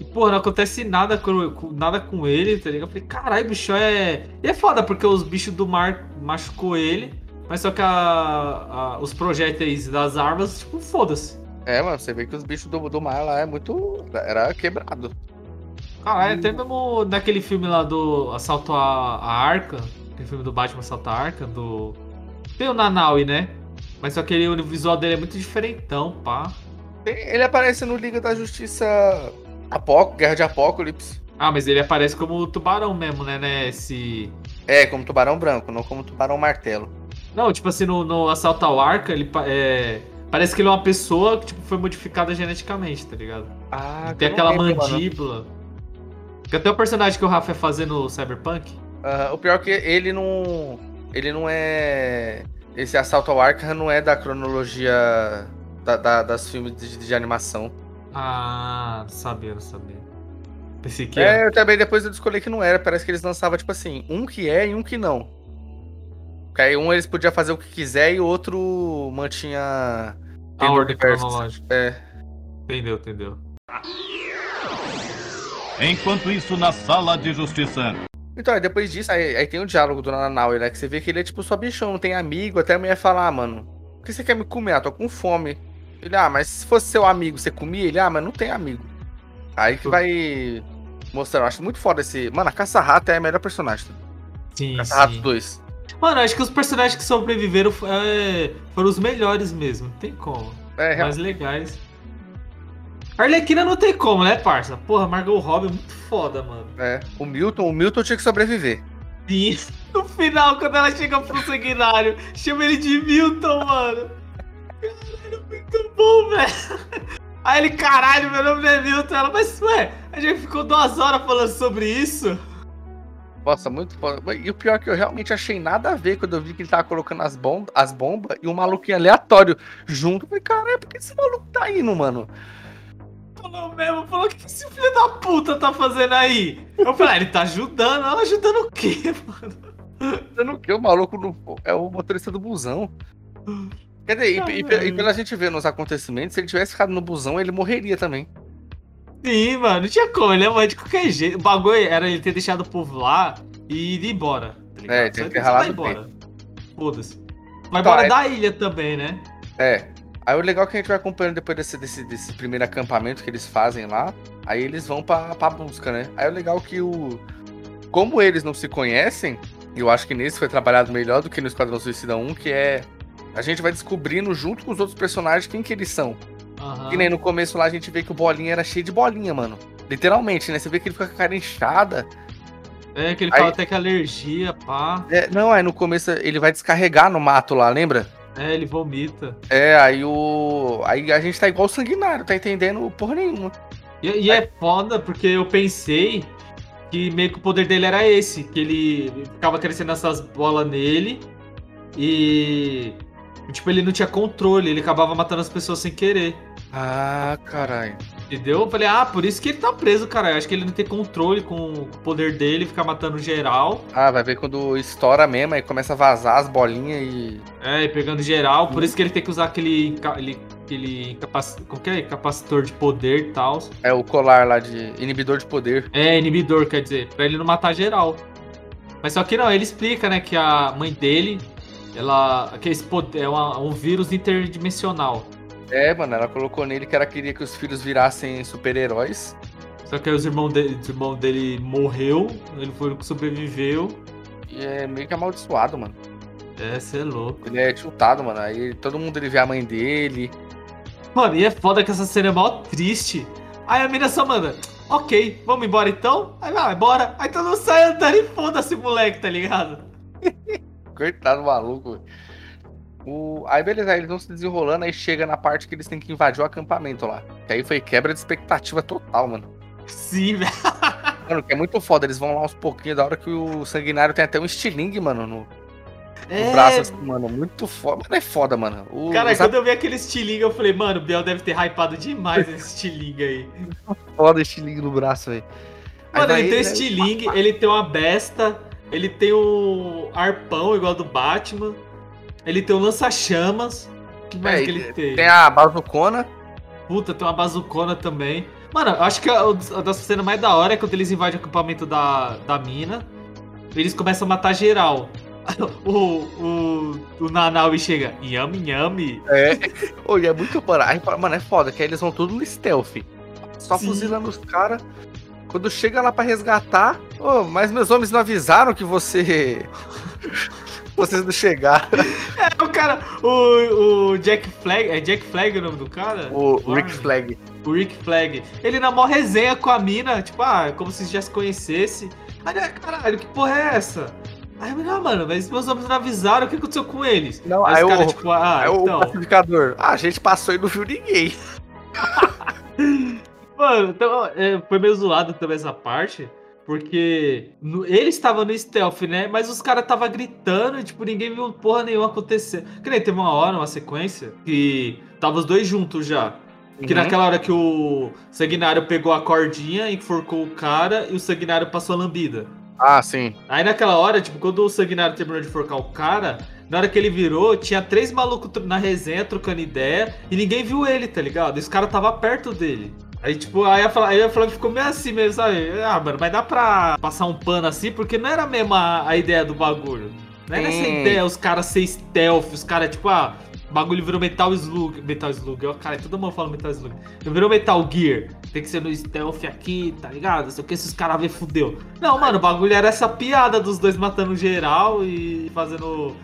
E, porra, não acontece nada com, nada com ele, tá ligado? Eu falei, caralho, bicho é. E é foda, porque os bichos do mar machucou ele, mas só que a, a- os projéteis das armas, tipo, foda-se. É, mano, você vê que os bichos do, do mar lá é muito. Era quebrado. Caralho, até mesmo naquele filme lá do Assalto à, à Arca, aquele filme do Batman à Arca, do. Tem o Nanaui, né? Mas só que ele, o visual dele é muito diferentão, pá. Ele aparece no Liga da Justiça Apó- Guerra de Apocalipse. Ah, mas ele aparece como tubarão mesmo, né? né? Esse. É, como tubarão branco, não como tubarão martelo. Não, tipo assim, no, no Assalto ao Arca, ele é, parece que ele é uma pessoa que tipo, foi modificada geneticamente, tá ligado? Ah, Tem aquela mandíbula. Que até o personagem que o Rafa é fazer no Cyberpunk. Aham, o pior é que ele não. Ele não é. Esse assalto ao Arkham não é da cronologia da- da- das filmes de, de animação. Ah, não sabia. Pensei que era. É, eu também depois eu descobri que não era. Parece que eles lançavam, tipo assim, um que é e um que não. Porque aí um eles podiam fazer o que quiser e o outro mantinha. a ordem cronológica. É. Entendeu, entendeu. Enquanto isso, na sala de justiça. Então, aí depois disso, aí, aí tem o diálogo do Nanau, né? Que você vê que ele é tipo só bichão, não tem amigo. Até a mulher fala, ah, mano, por que você quer me comer? Ah, tô com fome. Ele, ah, mas se fosse seu amigo, você comia? Ele, ah, mas não tem amigo. Aí que vai mostrando. Eu acho muito foda esse. Mano, a Caça-Rato é a melhor personagem. Sim, Caça-Rato sim. 2. Mano, acho que os personagens que sobreviveram é, foram os melhores mesmo. Não tem como. É, real- mais legais. Arlequina não tem como, né, parça? Porra, Margot Robbie é muito foda, mano. é. O Milton, o Milton tinha que sobreviver. E (laughs) no final, quando ela chega pro sanguinário, chama ele de Milton, mano. Caralho, muito bom, velho. Aí ele, caralho, meu nome não é Milton. Ela, mas ué, a gente ficou duas horas falando sobre isso. Nossa, muito foda. E o pior é que eu realmente achei nada a ver quando eu vi que ele tava colocando as, bom as bombas e um maluquinho aleatório junto. Eu falei, caralho, por que esse maluco tá indo, mano? Falou mesmo, falou, o que esse filho da puta tá fazendo aí? Eu falei, ah, ele tá ajudando. Ela ajudando o quê, (laughs) mano? Eu não quero, o maluco não- é o motorista do busão. Quer dizer, e, e, e pela gente ver nos acontecimentos, se ele tivesse ficado no busão, ele morreria também. Sim, mano, não tinha como, ele ia morrer de qualquer jeito. O bagulho era ele ter deixado o povo lá e ir embora. Tá? É, tinha que ter ralado embora. Foda-se. Vai Tá, embora é- da ilha também, né? É. Aí o legal é que a gente vai acompanhando depois desse, desse, desse primeiro acampamento que eles fazem lá. Aí eles vão pra, pra busca, né? Aí o legal é que o. Como eles não se conhecem, eu acho que nesse foi trabalhado melhor do que no Esquadrão Suicida 1, que é. A gente vai descobrindo junto com os outros personagens quem que eles são. Aham. Que nem no começo lá a gente vê que o bolinha era cheio de bolinha, mano. Literalmente, né? Você vê que ele fica com a cara inchada. É, que ele Aí- fala até que alergia, pá. É, não, aí no começo ele vai descarregar no mato lá, lembra? É, ele vomita. É, aí o. Aí a gente tá igual o sanguinário, tá entendendo porra nenhuma. E, e é foda porque eu pensei que meio que o poder dele era esse, que ele ficava crescendo essas bolas nele e tipo ele não tinha controle, ele acabava matando as pessoas sem querer. Ah, caralho. Entendeu? Eu falei, ah, por isso que ele tá preso, cara. Eu acho que ele não tem controle com o poder dele, ficar matando geral. Ah, vai ver quando estoura mesmo, aí começa a vazar as bolinhas e. É, e pegando geral. Por isso que ele tem que usar aquele. Aquele, aquele capac... que é? capacitor de poder e tal. É o colar lá de inibidor de poder. É, inibidor, quer dizer, pra ele não matar geral. Mas só que não, ele explica, né, que a mãe dele, ela. Que esse poder, é uma- um vírus interdimensional. É, mano, ela colocou nele que ela queria que os filhos virassem super-heróis. Só que aí os irmãos dele, os irmãos dele morreu, ele foi o que sobreviveu. E é meio que amaldiçoado, mano. É, cê é louco. Ele é tiltado, mano. Aí todo mundo ele vê a mãe dele. Mano, e é foda que essa cena é mó triste. Aí a mina só manda, ok, vamos embora então? Aí vai, bora. Aí todo mundo sai andando e foda-se, moleque, tá ligado? (laughs) Coitado do maluco. velho. O... Aí beleza, aí eles vão se desenrolando, aí chega na parte que eles têm que invadir o acampamento lá. Que aí foi quebra de expectativa total, mano. Sim, (laughs) velho. Mano, que é muito foda, eles vão lá uns pouquinhos, da hora que o sanguinário tem até um estilingue, mano, no, É, braço, assim, mano. Muito foda. Mano, é foda, mano. O, Cara, os quando eu vi aquele estilingue, eu falei, mano, o Biel deve ter hypado demais esse estilingue aí. (laughs) foda estilingue no braço, velho. Aí Mano, ele tem né? estilingue, ele tem uma besta, ele tem o arpão igual do Batman, ele tem o lança-chamas. Que mais É, que ele tem? Tem a bazucona. Puta, tem uma bazucona também. Mano, eu acho que a, a da cena mais da hora é quando eles invadem o acampamento da, da mina. Eles começam a matar geral. (laughs) O, o, o Nanaui chega, yami yami. É. E é muito. Aí, mano, é foda, que aí eles vão tudo no stealth. Só Sim. fuzilando os caras. Quando chega lá pra resgatar. Ô, mas meus homens não avisaram que você. Vocês não chegaram. (laughs) É o cara, o, o Jack Flag, é Jack Flag o nome do cara? O Warren? Rick Flag. O Rick Flag. Ele na mó resenha com a mina, tipo, ah, como se já se conhecesse. Aí, ah, caralho, que porra é essa? Aí, eu ah, mano, mas meus homens não avisaram, o que aconteceu com eles? Não, aí aí o- caras, tipo, ah, é o então. pacificador. Ah, a gente passou e não viu ninguém. (laughs) Mano, então, é, foi meio zoado também essa parte. Porque no- ele estava no stealth, né? Mas os caras estavam gritando e, tipo, ninguém viu porra nenhuma acontecer. Que nem teve uma hora, uma sequência, que tava os dois juntos já. Que Uhum. naquela hora que o Sanguinário pegou a cordinha, enforcou o cara e o Sanguinário passou a lambida. Ah, sim. Aí naquela hora, tipo, quando o Sanguinário terminou de enforcar o cara, na hora que ele virou, tinha três malucos na resenha trocando ideia e ninguém viu ele, tá ligado? E os caras tava perto dele. Aí, tipo, aí a, aí a Flávia ficou meio assim mesmo, sabe? Ah, mano, mas dá pra passar um pano assim, porque não era mesmo a, a ideia do bagulho. Não era essa Sim. ideia, os caras ser stealth, os caras, tipo, ah, o bagulho virou Metal Slug. Metal Slug, ó, cara, todo mundo fala Metal Slug. Virou Metal Gear. Tem que ser no stealth aqui, tá ligado? Não sei o que, esses caras vê fudeu. Não, mano, o bagulho era essa piada dos dois matando geral e fazendo.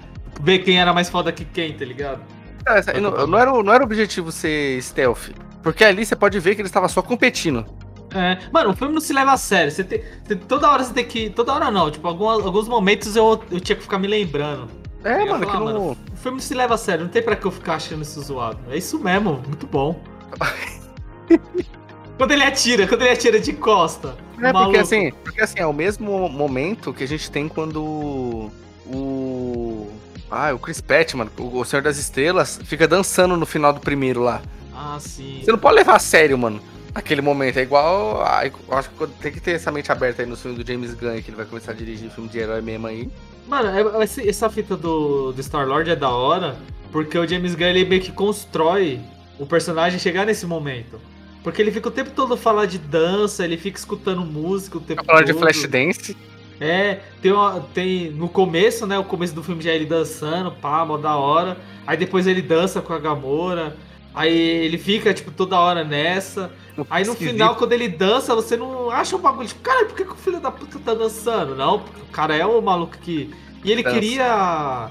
Ver quem era mais foda que quem, tá ligado? Cara, essa- não, não era, não era o objetivo ser stealth. Porque ali você pode ver que eles estavam só competindo. É, mano, o filme não se leva a sério. Você tem, você- toda hora você tem que. Toda hora não, tipo, algumas- alguns momentos eu, eu tinha que ficar me lembrando. É, Eu mano, falar, que não. mano, O filme não se leva a sério, não tem pra que eu ficar achando isso zoado. É isso mesmo, muito bom. (laughs) quando ele atira, quando ele atira de costa. É, porque assim, porque assim, é o mesmo momento que a gente tem quando o. Ah, o Chris Pratt, mano, o Senhor das Estrelas, fica dançando no final do primeiro lá. Ah, sim. Você não pode levar a sério, mano. Aquele momento. É igual. a- acho que tem que ter essa mente aberta aí no filme do James Gunn, que ele vai começar a dirigir filme de herói mesmo aí. Mano, é- essa fita do, do Star-Lord é da hora, porque o James Gunn ele meio que constrói o personagem chegar nesse momento. Porque ele fica o tempo todo falando de dança, ele fica escutando música o tempo Tá falando de todo. Flashdance. É, tem, uma, tem no começo, né? O começo do filme já é ele dançando, pá, mó da hora. Aí depois ele dança com a Gamora. Aí ele fica, tipo, toda hora nessa. Aí no final, quando ele dança, você não acha um bagulho, tipo, cara, por que, que o filho da puta tá dançando? Não, porque o cara é o maluco que. E ele Dança. queria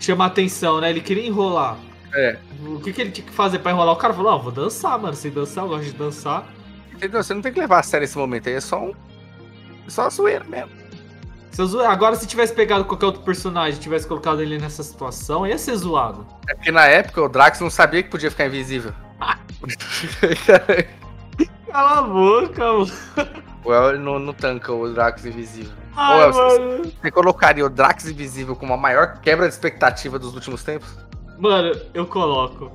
chamar atenção, né? Ele queria enrolar. É. O que, que ele tinha que fazer pra enrolar? O cara falou, ó, vou dançar, mano. Se dançar, eu gosto de dançar. Entendeu? Você não tem que levar a sério esse momento aí, é só um. É só zoeira mesmo. Se zo- Agora, se tivesse pegado qualquer outro personagem e tivesse colocado ele nessa situação, ia ser zoado. É porque na época o Drax não sabia que podia ficar invisível. (laughs) Cala a boca, mano. o El não, não tanca o Drax invisível. Ai, El, mano. Você colocaria o Drax invisível como a maior quebra de expectativa dos últimos tempos? Mano, eu coloco.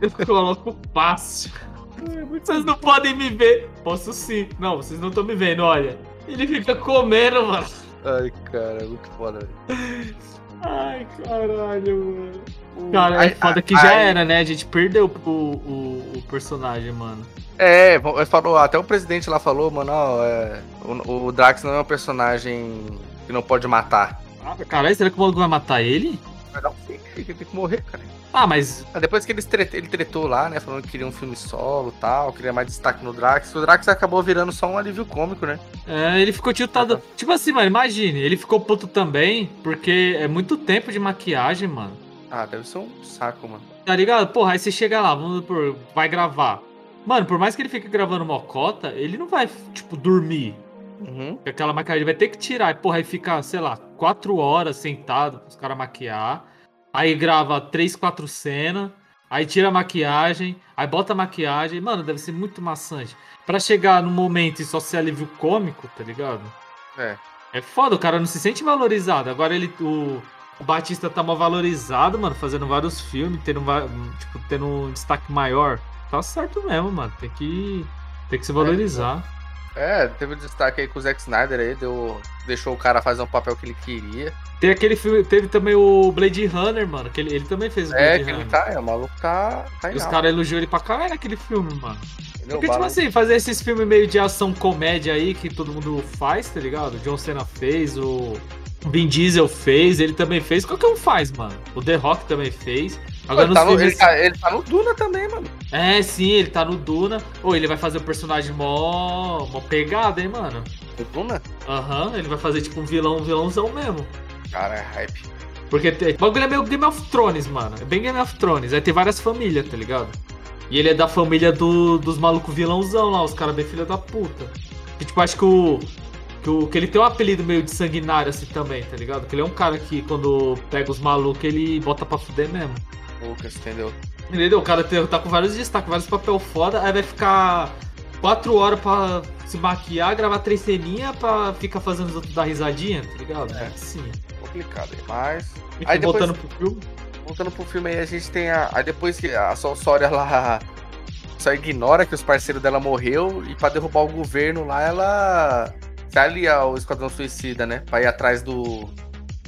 Eu coloco fácil. (laughs) Vocês não podem me ver. Posso sim. Não, vocês não estão me vendo, olha. Ele fica comendo, mano. Ai, cara, muito foda, velho. Ai, caralho, mano. Cara, é Aí- foda que aí- já era, né? A gente perdeu o, o, o personagem, mano. É, ele falou, até o presidente lá falou, mano, ó, é, o, o Drax não é um personagem que não pode matar. Ah, Caralho, será que o maluco vai matar ele? Vai dar um fim, ele tem que morrer, cara. Ah, mas. Ah, Depois que eles tre- ele tretou lá, né, falando que queria um filme solo e tal, queria mais destaque no Drax, o Drax acabou virando só um alívio cômico, né? É, ele ficou tiltado. Tipo assim, mano, imagine, ele ficou puto também, porque é muito tempo de maquiagem, mano. Ah, deve ser um saco, mano. Tá ligado? Porra, aí você chega lá, vamos por. Vai gravar. Mano, por mais que ele fique gravando mocota, ele não vai, tipo, dormir. Uhum. Aquela maquiagem vai ter que tirar. E, porra, aí fica, sei lá, quatro horas sentado pros caras maquiar. Aí grava três, quatro cenas. Aí tira a maquiagem. Aí bota a maquiagem. Mano, deve ser muito maçante. Pra chegar no momento e só ser alívio cômico, tá ligado? É. É foda, o cara não se sente valorizado. Agora ele. O, o Batista tá mal valorizado, mano, fazendo vários filmes, tendo, tipo, tendo um destaque maior. Tá certo mesmo, mano. Tem que. Tem que se valorizar. É, teve destaque aí com o Zack Snyder aí, deu, deixou o cara fazer um papel que ele queria. Tem aquele filme, teve também o Blade Runner, mano, que ele, ele também fez o É, Blade que ele Runner. tá, é, o maluco tá, tá os caras elogiou ele pra caralho naquele filme, mano. entendeu? Porque, tipo assim, fazer esses filmes meio de ação comédia aí que todo mundo faz, tá ligado? O John Cena fez, o Vin Diesel fez, ele também fez. Qualquer um faz, mano. O The Rock também fez. Agora ele, tá no, ele, tá, ele tá no Duna também, mano. É, sim, ele tá no Duna. Ou ele vai fazer um personagem mó. mó pegada, hein, mano? No Duna? Aham, ele vai fazer tipo um vilão, um vilãozão mesmo. Cara, é hype. Porque o bagulho é meio Game of Thrones, mano. É bem Game of Thrones. Aí tem várias famílias, tá ligado? E ele é da família do- dos malucos vilãozão lá, os caras bem filha da puta. E, tipo, acho que o, que o. que ele tem um apelido meio de sanguinário assim também, tá ligado? Que ele é um cara que quando pega os malucos, ele bota pra fuder mesmo. Lucas, entendeu? Entendeu? O cara tá com vários destaques, vários papel foda, aí vai ficar quatro horas pra se maquiar, gravar três ceninhas pra ficar fazendo os outros dar risadinha, tá ligado? É. Sim. Complicado aí. Mas, E Aí depois- voltando pro filme. voltando pro filme aí, a gente tem a. Aí depois que a Sonsória lá (laughs) só ignora que os parceiros dela morreu e pra derrubar o governo lá, ela se alia ao Esquadrão Suicida, né? Pra ir atrás do.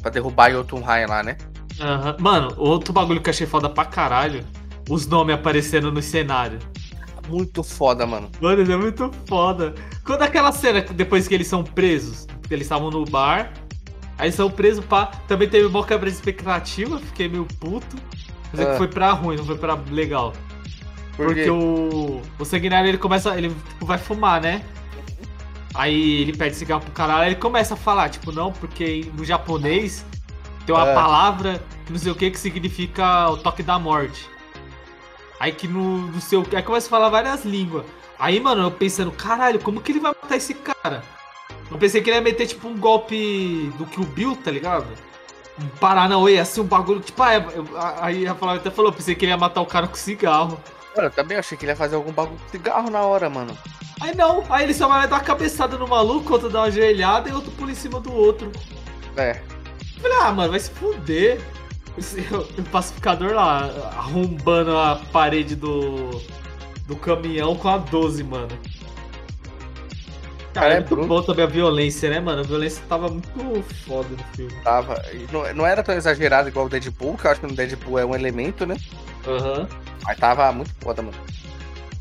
Pra derrubar Jotunheim lá, né? Aham. Mano, outro bagulho que eu achei foda pra caralho, os nomes aparecendo no cenário. Muito foda, mano. Mano, é muito foda. Quando aquela cena, depois que eles são presos, eles estavam no bar, aí são presos, pá, também teve uma quebra de expectativa, fiquei meio puto. Mas é Ah. que foi pra ruim, não foi pra legal. Porque o, o sanguinário ele começa. Ele tipo, vai fumar, né? Aí ele pede cigarro pro caralho, aí ele começa a falar, tipo, não, porque no japonês tem uma É. palavra que não sei o que que significa o toque da morte. Aí que no, no seu. Aí começa a falar várias línguas. Aí, mano, eu pensando, caralho, como que ele vai matar esse cara? Eu pensei que ele ia meter, tipo, um golpe do Kill Bill, tá ligado? Um Paranauê, assim, um bagulho, tipo, ah, é- aí a Flávia até falou, pensei que ele ia matar o cara com cigarro. Mano, eu também achei que ele ia fazer algum bagulho com cigarro na hora, mano. Aí não, aí ele só vai dar uma cabeçada no maluco, outro dá uma joelhada e outro pula em cima do outro. É. Eu falei, ah, mano, vai se fuder. (laughs) O pacificador lá, arrombando a parede do, do caminhão com a 12, mano. Cara, é é muito bruto. bom também a violência, né, mano? A violência tava muito foda no filme. Tava. Não, não era tão exagerado igual o Deadpool, que eu acho que no Deadpool é um elemento, né? Aham. Mas tava muito foda, mano.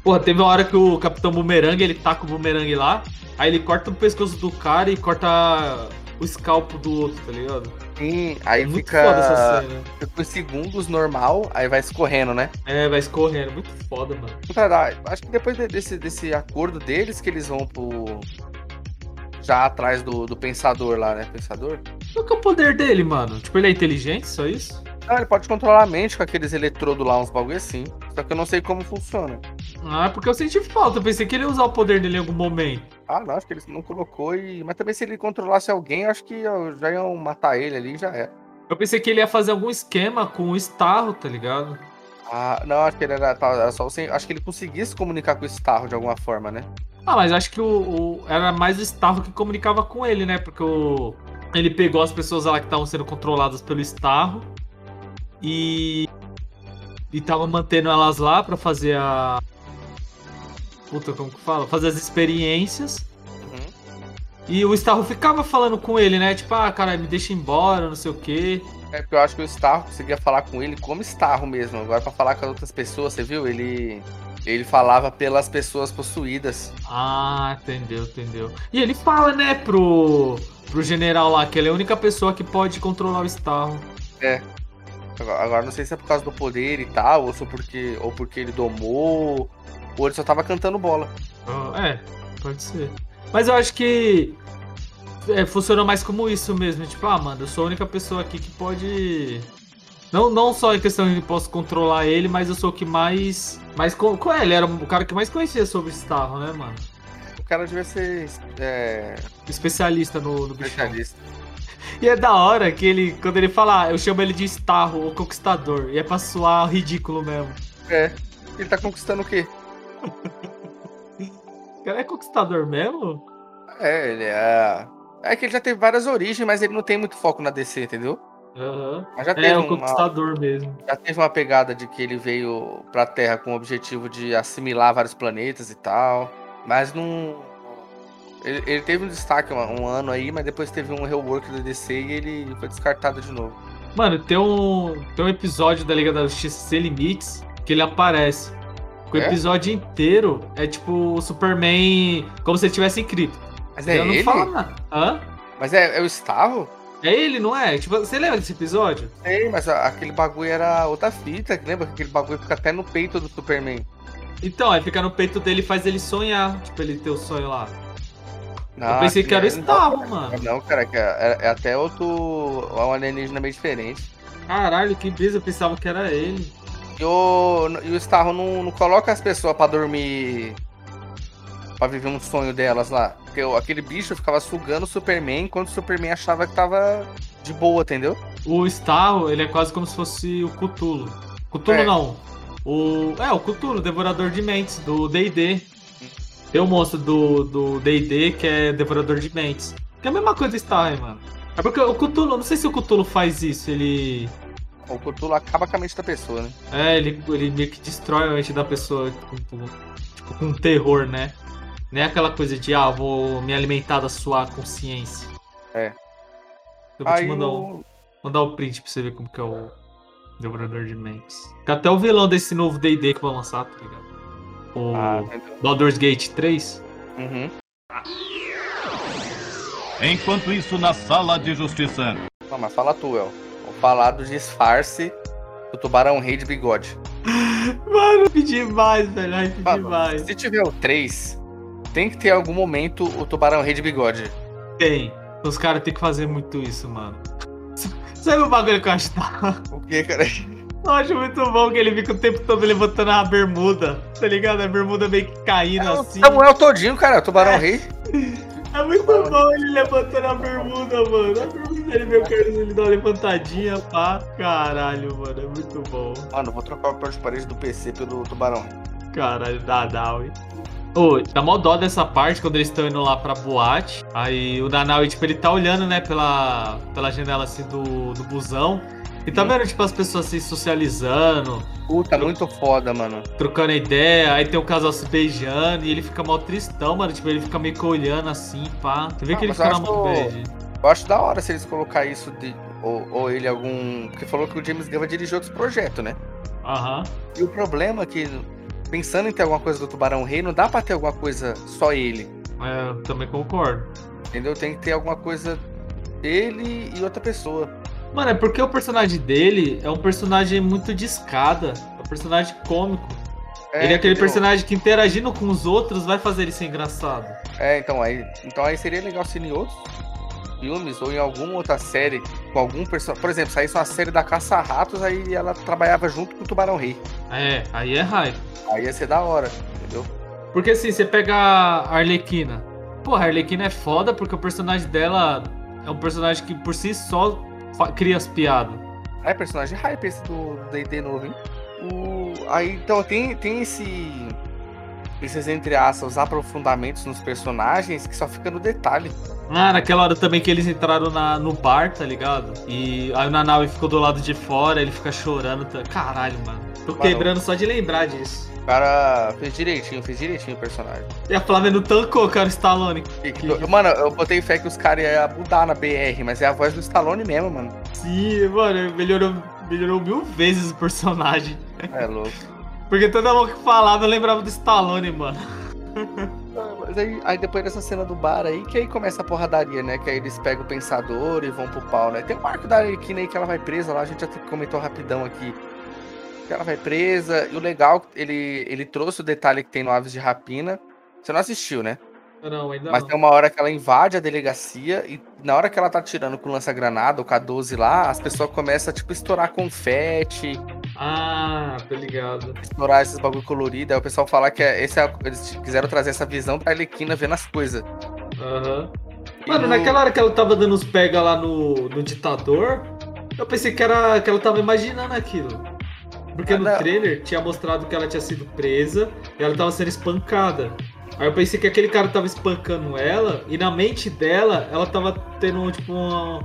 Porra, teve uma hora que o Capitão Boomerang, ele taca o boomerang lá, aí ele corta o pescoço do cara e corta o escalpo do outro, tá ligado? Sim, aí é muito fica. foda essa cena. Fica segundos normal, aí vai escorrendo, né? É, vai escorrendo, muito foda, mano. Acho que depois de- desse, desse acordo deles que eles vão pro. Já atrás do, do pensador lá, né? Pensador? Qual que é o poder dele, mano? Tipo, ele é inteligente, só isso? Não, ele pode controlar a mente com aqueles eletrodos lá, uns bagulho assim. Só que eu não sei como funciona. Ah, porque eu senti falta. Eu pensei que ele ia usar o poder dele em algum momento. Ah, não, acho que ele não colocou e. Mas também se ele controlasse alguém, acho que já iam matar ele ali e já é. Eu pensei que ele ia fazer algum esquema com o Starro, tá ligado? Ah, não, acho que ele era, era só sem. Acho que ele conseguia se comunicar com o Starro de alguma forma, né? Ah, mas acho que o, o- era mais o Starro que comunicava com ele, né? Porque o, ele pegou as pessoas lá que estavam sendo controladas pelo Starro e. E tava mantendo elas lá pra fazer a. Puta, como que fala? Fazer as experiências. Uhum. E o Starro ficava falando com ele, né? Tipo, ah, cara, me deixa embora, não sei o quê. É porque eu acho que o Starro conseguia falar com ele como Starro mesmo. Agora, pra falar com as outras pessoas, você viu? Ele. Ele falava pelas pessoas possuídas. Ah, entendeu, entendeu. E ele fala, né, pro, pro general lá, que ele é a única pessoa que pode controlar o Starro. Agora, agora não sei se é por causa do poder e tal, ou, só porque, ou porque ele domou, ou ele só tava cantando bola. Ah, é, pode ser. Mas eu acho que é, funciona mais como isso mesmo. Tipo, ah, mano, eu sou a única pessoa aqui que pode. Não, não só em questão de que posso controlar ele, mas eu sou o que mais. mais co- co- ele era o cara que mais conhecia sobre Starro, né, mano? O cara devia ser é, Especialista no, no bichão. especialista. E é da hora que ele, quando ele fala, eu chamo ele de Starro, o Conquistador. E é pra soar ridículo mesmo. É. Ele tá conquistando o quê? (laughs) O cara é Conquistador mesmo? É, ele é. É que ele já teve várias origens, mas ele não tem muito foco na DC, entendeu? Aham. Mas já teve, É, o uma, Conquistador mesmo. já teve uma pegada de que ele veio pra Terra com o objetivo de assimilar vários planetas e tal. Mas não. Ele, ele teve um destaque um, um ano aí, mas depois teve um rework da DC e ele foi descartado de novo. Mano, tem um, tem um episódio da Liga da Justiça Sem Limites que ele aparece. O É? episódio inteiro é tipo o Superman como se ele tivesse em cripto. Mas é Ele não ele? fala nada. Hã? Mas é, é o Starro? É ele, não é? Tipo, você lembra desse episódio? Sei, mas aquele bagulho era outra fita. Lembra que aquele bagulho fica até no peito do Superman? Então, aí fica no peito dele e faz ele sonhar. Tipo, ele ter o sonho lá. Eu pensei que era o aquele- Starro, mano. Não, cara, que é, é até outro. É um alienígena meio diferente. Caralho, que brisa, eu pensava que era ele. E o, e o Starro não, não coloca as pessoas pra dormir. Pra viver um sonho delas lá. Porque aquele bicho ficava sugando o Superman enquanto o Superman achava que tava de boa, entendeu? O Starro, ele é quase como se fosse o Cthulhu. Cthulhu É. não. O. É, o Cthulhu, Devorador de Mentes, do DD. Tem um monstro do do DD que é Devorador de Mentes. Que é a mesma coisa do Starro, hein, mano. É porque o Cthulhu, não sei se o Cthulhu faz isso, ele. O Cthulhu acaba com a mente da pessoa, né? É, ele, ele meio que destrói a mente da pessoa com, com- tipo, com terror, né? Não é aquela coisa de, ah, vou me alimentar da sua consciência. É. Eu vou te Aí mandar um. o- Mandar o print pra você ver como que é o Devorador de Mentes. Até o vilão desse novo D&D que vai lançar, tá ligado? O Ah? Baldur's Gate 3. Uhum. Enquanto isso, na sala de justiça. Não, mas fala tu, El. Vou falar do disfarce do tubarão rei de bigode. Mano, que demais, velho. Ai, que Mano, demais. se tiver o 3, tem que ter algum momento o tubarão rei de bigode. Tem. Os caras têm que fazer muito isso, mano. (laughs) Sabe o bagulho que eu acho da O que, cara? Eu acho muito bom que ele fica o tempo todo levantando a bermuda, tá ligado? A bermuda meio que caindo É o assim. Samuel todinho, cara, o tubarão É. rei. É muito bom ele levantando a bermuda, mano. A bermuda dele, meu Carlos, ele dá uma levantadinha, pá. Caralho, mano, é muito bom. Mano, vou trocar o papel de parede do PC pelo tubarão. Caralho, Dadal, hein? Ô, dá mó dó dessa parte quando eles estão indo lá pra boate. Aí o Danal, tipo, ele tá olhando, né, pela, pela janela assim do, do busão. E tá vendo, tipo, as pessoas se socializando, Puta, muito foda, mano. trocando ideia. Aí tem o casal se beijando e ele fica mó tristão, mano. Tipo, ele fica meio que olhando assim, pá. Você vê Ah, que ele fica na acho- mão beijo. Eu acho da hora se eles colocar isso de. Ou, ou ele algum. Porque falou que o James Gunn vai dirigir outros projetos, né? Aham. E o problema é que, pensando em ter alguma coisa do Tubarão Rei, não dá pra ter alguma coisa só ele. É, eu também concordo. Entendeu? Tem que ter alguma coisa ele e outra pessoa. Mano, é porque o personagem dele é um personagem muito de escada. É um personagem cômico. ele é aquele entendeu? personagem que interagindo com os outros vai fazer ele ser engraçado. É, então aí, então aí seria legal se em outros filmes ou em alguma outra série com algum personagem. Por exemplo, saísse uma série da Caça-Ratos, aí ela trabalhava junto com o Tubarão Rei. É, aí é hype. Aí ia ser da hora, entendeu? Porque assim, você pega a Arlequina. Pô, a Arlequina é foda porque o personagem dela é um personagem que por si só cria as piadas. É personagem hype esse do D&D novo, hein? O... Aí, então, tem, tem esse... Esses, entre aspas, aprofundamentos nos personagens que só fica no detalhe. Ah, naquela hora também que eles entraram na, no bar, tá ligado? E aí o Nanaui ficou do lado de fora, ele fica chorando. Tá... Caralho, mano. Tô quebrando só de lembrar disso. O cara fez direitinho, fez direitinho o personagem. E a Flávia não tancou, cara, o Stallone. E que- Mano, eu botei fé que os caras iam mudar na BR, mas é a voz do Stallone mesmo, mano. Sim, mano, melhorou, melhorou mil vezes o personagem. É louco. Porque toda vez que falava eu lembrava do Stallone, mano. Ah, Mas aí, aí depois dessa cena do bar aí, que aí começa a porradaria, né? Que aí eles pegam o pensador e vão pro pau, né? Tem um arco da Arlequina aí que ela vai presa lá, a gente já comentou rapidão aqui. Ela vai presa, e o legal, ele, ele trouxe o detalhe que tem no Aves de Rapina. Você não assistiu, né? Não, ainda Mas não. tem uma hora que ela invade a delegacia e na hora que ela tá tirando com lança-granada, o K12 lá, as pessoas começam a, tipo, estourar confete, Ah, tô ligado. estourar esses bagulho colorido. Aí o pessoal fala que é, esse é, eles quiseram trazer essa visão da Arlequina vendo as coisas. Aham. E Mano, no- naquela hora que ela tava dando os pega lá no, no ditador, eu pensei que, era, que ela tava imaginando aquilo. Porque Ah, no não. trailer tinha mostrado que ela tinha sido presa e ela tava sendo espancada. Aí eu pensei que aquele cara tava espancando ela e na mente dela ela tava tendo tipo uma-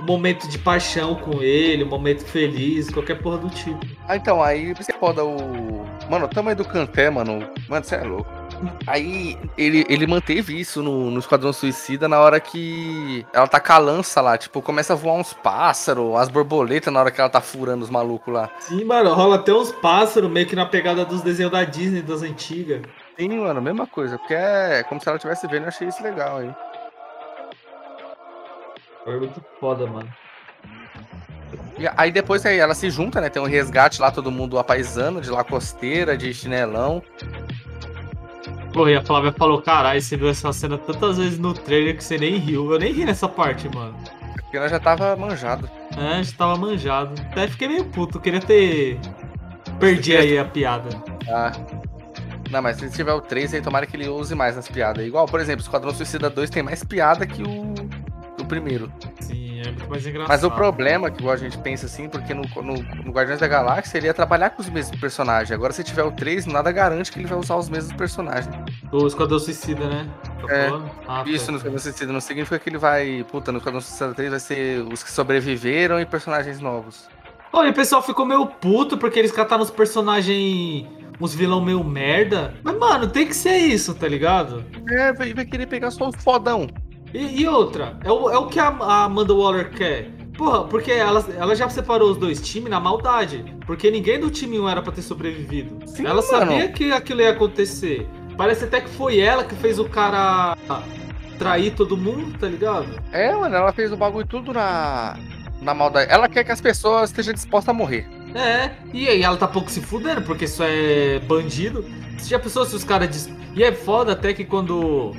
um momento de paixão com ele, um momento feliz, qualquer porra do tipo. Ah, então, aí você foda o. Mano, o tamanho do Canté, mano. Mano, você é louco. Aí ele, ele manteve isso no, no Esquadrão Suicida na hora que ela tá com a lança lá. Tipo, começa a voar uns pássaros, as borboletas na hora que ela tá furando os malucos lá. Sim, mano, rola até uns pássaros meio que na pegada dos desenhos da Disney das antigas. Sim, mano, mesma coisa. Porque é como se ela estivesse vendo, eu achei isso legal aí. Foi muito foda, mano. E aí depois aí ela se junta, né? Tem um resgate lá, todo mundo apaisando, de lacosteira, de chinelão. Porra, e a Flávia falou, caralho, você viu essa cena tantas vezes no trailer que você nem riu. Eu nem ri nessa parte, mano. Porque ela já tava manjado. É, já tava manjado. Até fiquei meio puto, queria ter. Perdi aí a piada. Ah. Não, mas se tiver o 3 aí, tomara que ele use mais nas piadas. Igual, por exemplo, Esquadrão Suicida 2 tem mais piada que o, que o primeiro. Sim, é muito mais engraçado. Mas o problema, que a gente pensa assim, porque no, no, no Guardiões da Galáxia ele ia trabalhar com os mesmos personagens. Agora, se tiver o 3, nada garante que ele vai usar os mesmos personagens. O Esquadrão Suicida, né? Tá É? Ah, tá. Isso no Esquadrão Suicida não significa que ele vai. Puta, no Esquadrão Suicida 3 vai ser os que sobreviveram e personagens novos. Ô, e o pessoal ficou meio puto porque eles cataram os personagens. uns vilão meio merda. Mas, mano, tem que ser isso, tá ligado? É, vai, querer pegar só os fodão. E, e outra, é o, é o que a, a Amanda Waller quer. Porra, porque ela, ela já separou os dois times na maldade. Porque ninguém do time 1 era pra ter sobrevivido. Sim, ela sabia mano. que aquilo ia acontecer. Parece até que foi ela que fez o cara trair todo mundo, tá ligado? É, mano, ela fez o bagulho tudo na. Na maldade. Ela quer que as pessoas estejam dispostas a morrer. É, e aí ela tá pouco se fudendo, porque isso é bandido. Você já pensou se os caras. Diz... E é foda até que quando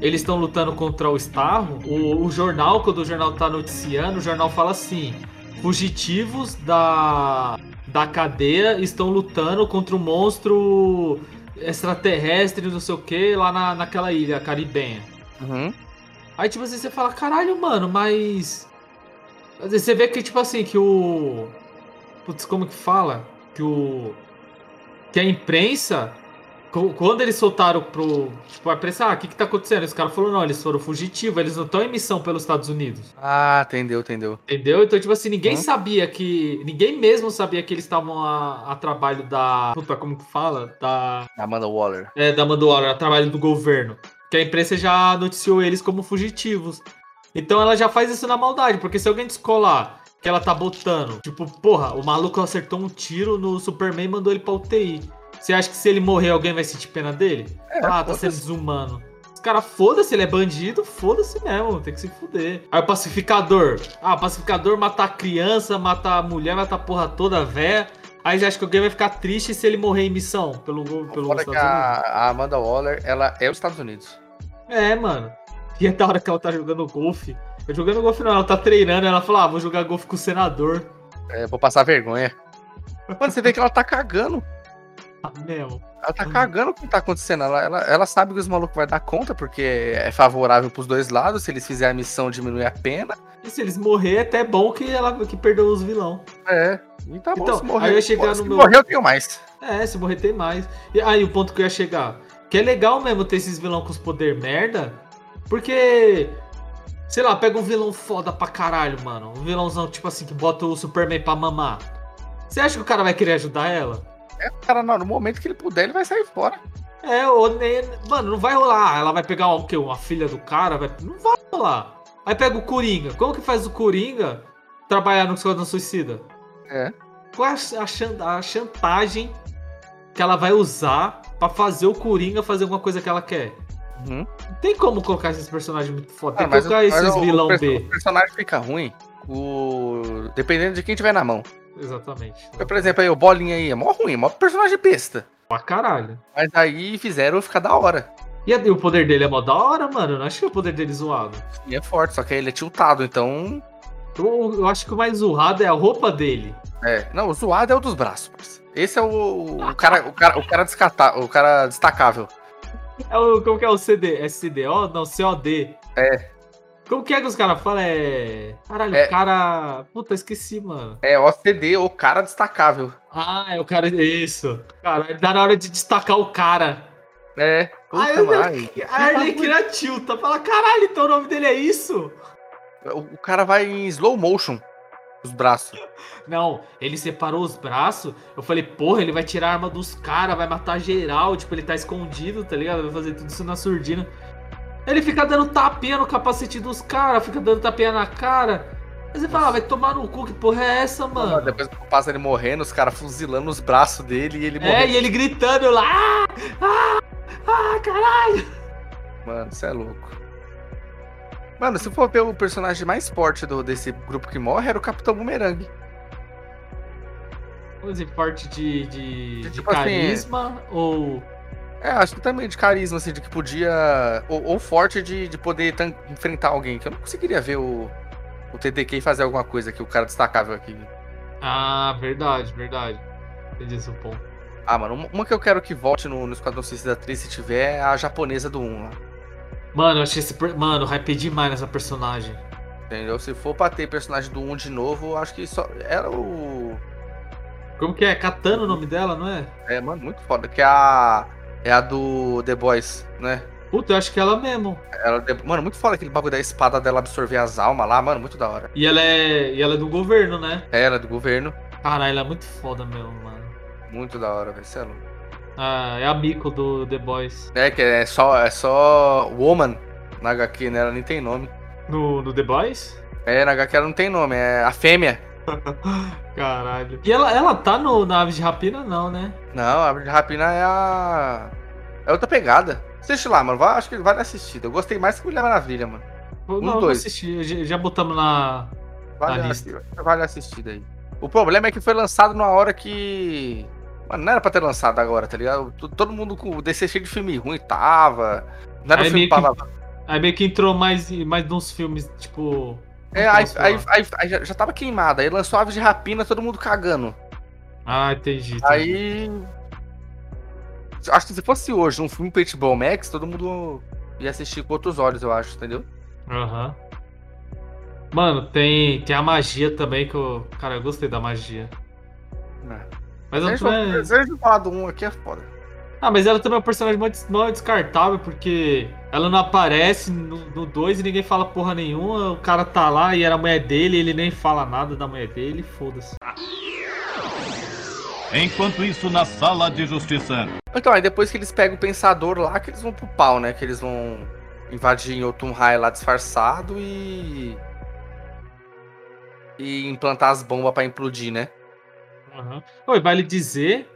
eles estão lutando contra o Starro, o, o jornal, quando o jornal tá noticiando, o jornal fala assim: fugitivos da, da cadeia estão lutando contra um monstro extraterrestre, não sei o que, lá na, naquela ilha caribenha. Uhum. Aí, tipo assim, você fala, caralho, mano, mas. Você vê que, tipo assim, que o. Putz, como que fala? Que o. Que a imprensa. Quando eles soltaram pro. Tipo, a imprensa, ah, o que que tá acontecendo? Os caras falaram, não, eles foram fugitivos, eles não estão em missão pelos Estados Unidos. Ah, entendeu, entendeu. Entendeu? Então, tipo assim, ninguém Hum. sabia que. Ninguém mesmo sabia que eles estavam a, a trabalho da. Puta, como que fala? Da. Amanda Waller. É, da Mandoara, a trabalho do governo. Que a imprensa já noticiou eles como fugitivos. Então ela já faz isso na maldade, porque se alguém descolar que ela tá botando, tipo, porra, o maluco acertou um tiro no Superman e mandou ele pra UTI. Você acha que se ele morrer alguém vai sentir pena dele? É, ah, tá sendo desumano. Os caras, foda-se, ele é bandido, foda-se mesmo, tem que se fuder. Aí o pacificador. Ah, o pacificador matar criança, matar mulher, matar a porra toda, véia. Aí você acha que alguém vai ficar triste se ele morrer em missão pelo, pelo Fora Estados que a, Unidos? a Amanda Waller, ela é os Estados Unidos. É, mano. E é da hora que ela tá jogando golfe. Jogando golfe não, ela tá treinando, ela fala, ah, vou jogar golfe com o senador. É, vou passar vergonha. Mano, você vê que ela tá cagando. Ela tá cagando o que tá acontecendo. Ela, ela, ela sabe que os malucos vai dar conta, porque é favorável pros dois lados. Se eles fizerem a missão, diminui a pena. E se eles morrer, é até bom que ela que perdeu os vilão. É. E tá bom, Então, se morrer. aí eu ia chegar se no meu- morrer, eu tenho mais. É, se morrer tem mais. E aí o ponto que eu ia chegar. Que é legal mesmo ter esses vilão com os poder merda. Porque. Sei lá, pega um vilão foda pra caralho, mano. Um vilãozão, tipo assim, que bota o Superman pra mamar. Você acha que o cara vai querer ajudar ela? É, cara, não, no momento que ele puder, ele vai sair fora. É, ou nem. Mano, não vai rolar. Ela vai pegar o quê? Uma filha do cara? Vai... Não vai rolar. Aí pega o Coringa. Como que faz o Coringa trabalhar no Esquadrão Suicida? É. Qual é a, a chan- a chantagem que ela vai usar pra fazer o Coringa fazer alguma coisa que ela quer? Uhum. Não tem como colocar esses personagens muito foda. Tem Ah, que colocar o- esses vilão o, B. O personagem fica ruim. O... Dependendo de quem tiver na mão. Exatamente. Por exemplo, aí o Bolinha aí é mó ruim, mó personagem besta. Pra caralho. Mas aí fizeram ficar da hora. E, a- e o poder dele é mó da hora, mano. Eu não achei o poder dele zoado. E é forte, só que ele é tiltado, então. Eu, eu acho que o mais zoado é a roupa dele. É. Não, o zoado é o dos braços. Esse é o, o cara, o cara, o cara descata, o cara destacável. É o, como que é o CD? É CDO? Não, COD. É. Como que é que os caras falam? É. Caralho, É. o cara. Puta, esqueci, mano. É OCD, o cara destacável. Ah, é o cara. Isso. Cara, dá na hora de destacar o cara. É. Puta, Aí eu- mano, ai. A Arlequina tilta. Fala, caralho, então o nome dele é isso? O, o cara vai em slow motion. Os braços. Não, ele separou os braços. Eu falei, porra, ele vai tirar a arma dos caras, vai matar geral. Tipo, ele tá escondido, tá ligado? Vai fazer tudo isso na surdina. Ele fica dando tapinha no capacete dos caras, fica dando tapinha na cara. Aí você fala, ah, vai tomar no cu, que porra é essa, mano? Depois que passa ele morrendo, os caras fuzilando os braços dele e ele É, morrendo. e ele gritando lá, ah, ah, ah, caralho. Mano, você é louco. Mano, se for ver o personagem mais forte do, desse grupo que morre, era o Capitão Boomerang. Vamos dizer, forte de, de, de Tipo assim, carisma ou... É, acho que também de carisma, assim, de que podia. Ou, ou forte de, de poder enfrentar alguém. Que eu não conseguiria ver o, o TDK fazer alguma coisa que o cara destacável aqui. Ah, verdade, verdade. Entendi esse ponto. Ah, mano, uma- que eu quero que volte no, no Esquadrão Suicida 3 se tiver é a japonesa do 1 lá. Mano, eu achei esse... per- Mano, hypei demais nessa personagem. Entendeu? Se for pra ter personagem do 1 de novo, acho que só. Era o. Como que é? Katana o nome dela, não é? É, mano, muito foda. Que é a. É a do The Boys, né? Puta, eu acho que é ela mesmo. Ela, mano, muito foda aquele bagulho da espada dela absorver as almas lá, mano, muito da hora. E ela é. E ela é do governo, né? É, ela é do governo. Caralho, ela é muito foda mesmo, mano. Muito da hora, velho. É louco. Ah, é a Miko do The Boys. É, que é só, é só Woman na HQ, né? Ela nem tem nome. No, no The Boys? É, na HQ ela não tem nome, é a fêmea. (laughs) Caralho. E ela, ela tá no, na Aves de Rapina, não, né? Não, a Árvore de Rapina é a. É outra pegada. Assiste lá, mano. Vai, acho que vale assistir. Eu gostei mais que Mulher Maravilha, mano. Um, não, dois. assistir. Já, já botamos na. Vale, Na lista. vale assistir daí. O problema é que foi lançado numa hora que. Mano, não era pra ter lançado agora, tá ligado? Todo mundo com o DC cheio de filme ruim tava. Não era Aí um filme meio que- pra. Aí meio que entrou mais, mais nos filmes, tipo. É, aí, aí, aí- aí já, tava queimado. Aí lançou Aves de Rapina, todo mundo cagando. Ah, entendi. Aí. Acho que se fosse hoje um filme Paintball Max, todo mundo ia assistir com outros olhos, eu acho, entendeu? Aham. Mano, tem, tem a magia também que eu. Cara, eu gostei da magia. Mas Se a ela gente for- também. se a gente falar do um aqui é foda. Ah, mas ela também é um personagem muito não é descartável, porque ela não aparece no 2 e ninguém fala porra nenhuma. O cara tá lá e era a mulher dele, ele nem fala nada da mulher dele, foda-se. Enquanto isso, na sala de justiça. Então, aí depois que eles pegam o pensador lá, que eles vão pro pau, né? Que eles vão invadir em Otunhai lá disfarçado e. E implantar as bombas pra implodir, né? Uhum. Oi, vale dizer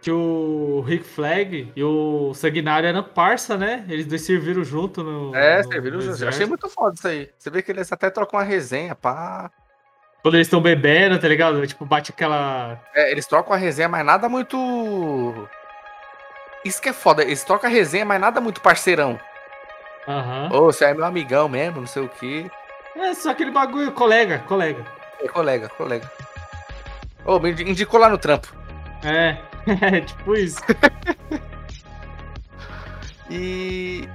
que o Rick Flag e o Sanguinário eram parça, né? Eles dois serviram junto no. É, no- serviram. no Eu achei muito foda isso aí. Você vê que eles até trocam uma resenha, pá. Quando eles estão bebendo, tá ligado? Tipo, bate aquela. É, eles trocam a resenha, mas nada muito. Isso que é foda, eles trocam a resenha, mas nada muito parceirão. Aham. Ô, você é meu amigão mesmo, não sei o quê. É só aquele bagulho, colega, colega. É, colega, colega. Ô, me indi- indicou lá no trampo. É, (laughs) é tipo isso. (laughs) E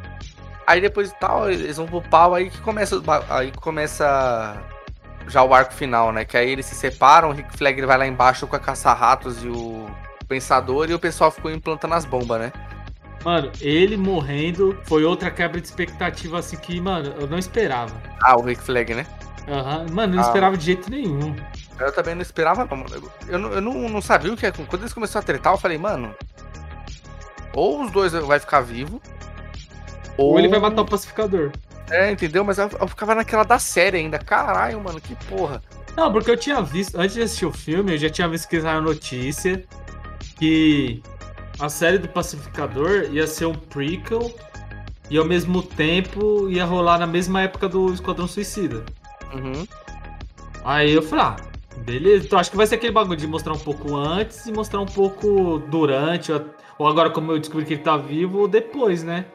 aí depois de tal, eles vão pro pau aí que começa aí começa já o arco final, né? Que aí eles se separam, o Rick Flag vai lá embaixo com a caça-ratos e o pensador e o pessoal ficou implantando as bombas, né? Mano, ele morrendo foi outra quebra de expectativa assim que, mano, eu não esperava. Ah, o Rick Flag, né? Aham, Mano, eu não Ah. esperava de jeito nenhum. Eu também não esperava, não. mano. Eu, não, eu não, não sabia o que é. Quando eles começaram a tretar, eu falei, mano. Ou os dois vai ficar vivo. Ou ele vai matar o pacificador. É, entendeu? Mas eu, eu ficava naquela da série ainda. Caralho, mano, que porra. Não, porque eu tinha visto, antes de assistir o filme, eu já tinha visto que saiu a notícia que a série do Pacificador ia ser um prequel e ao mesmo tempo ia rolar na mesma época do Esquadrão Suicida. Uhum. Aí eu falei, ah, beleza, então acho que vai ser aquele bagulho de mostrar um pouco antes e mostrar um pouco durante, ou, ou agora como eu descobri que ele tá vivo, ou depois, né?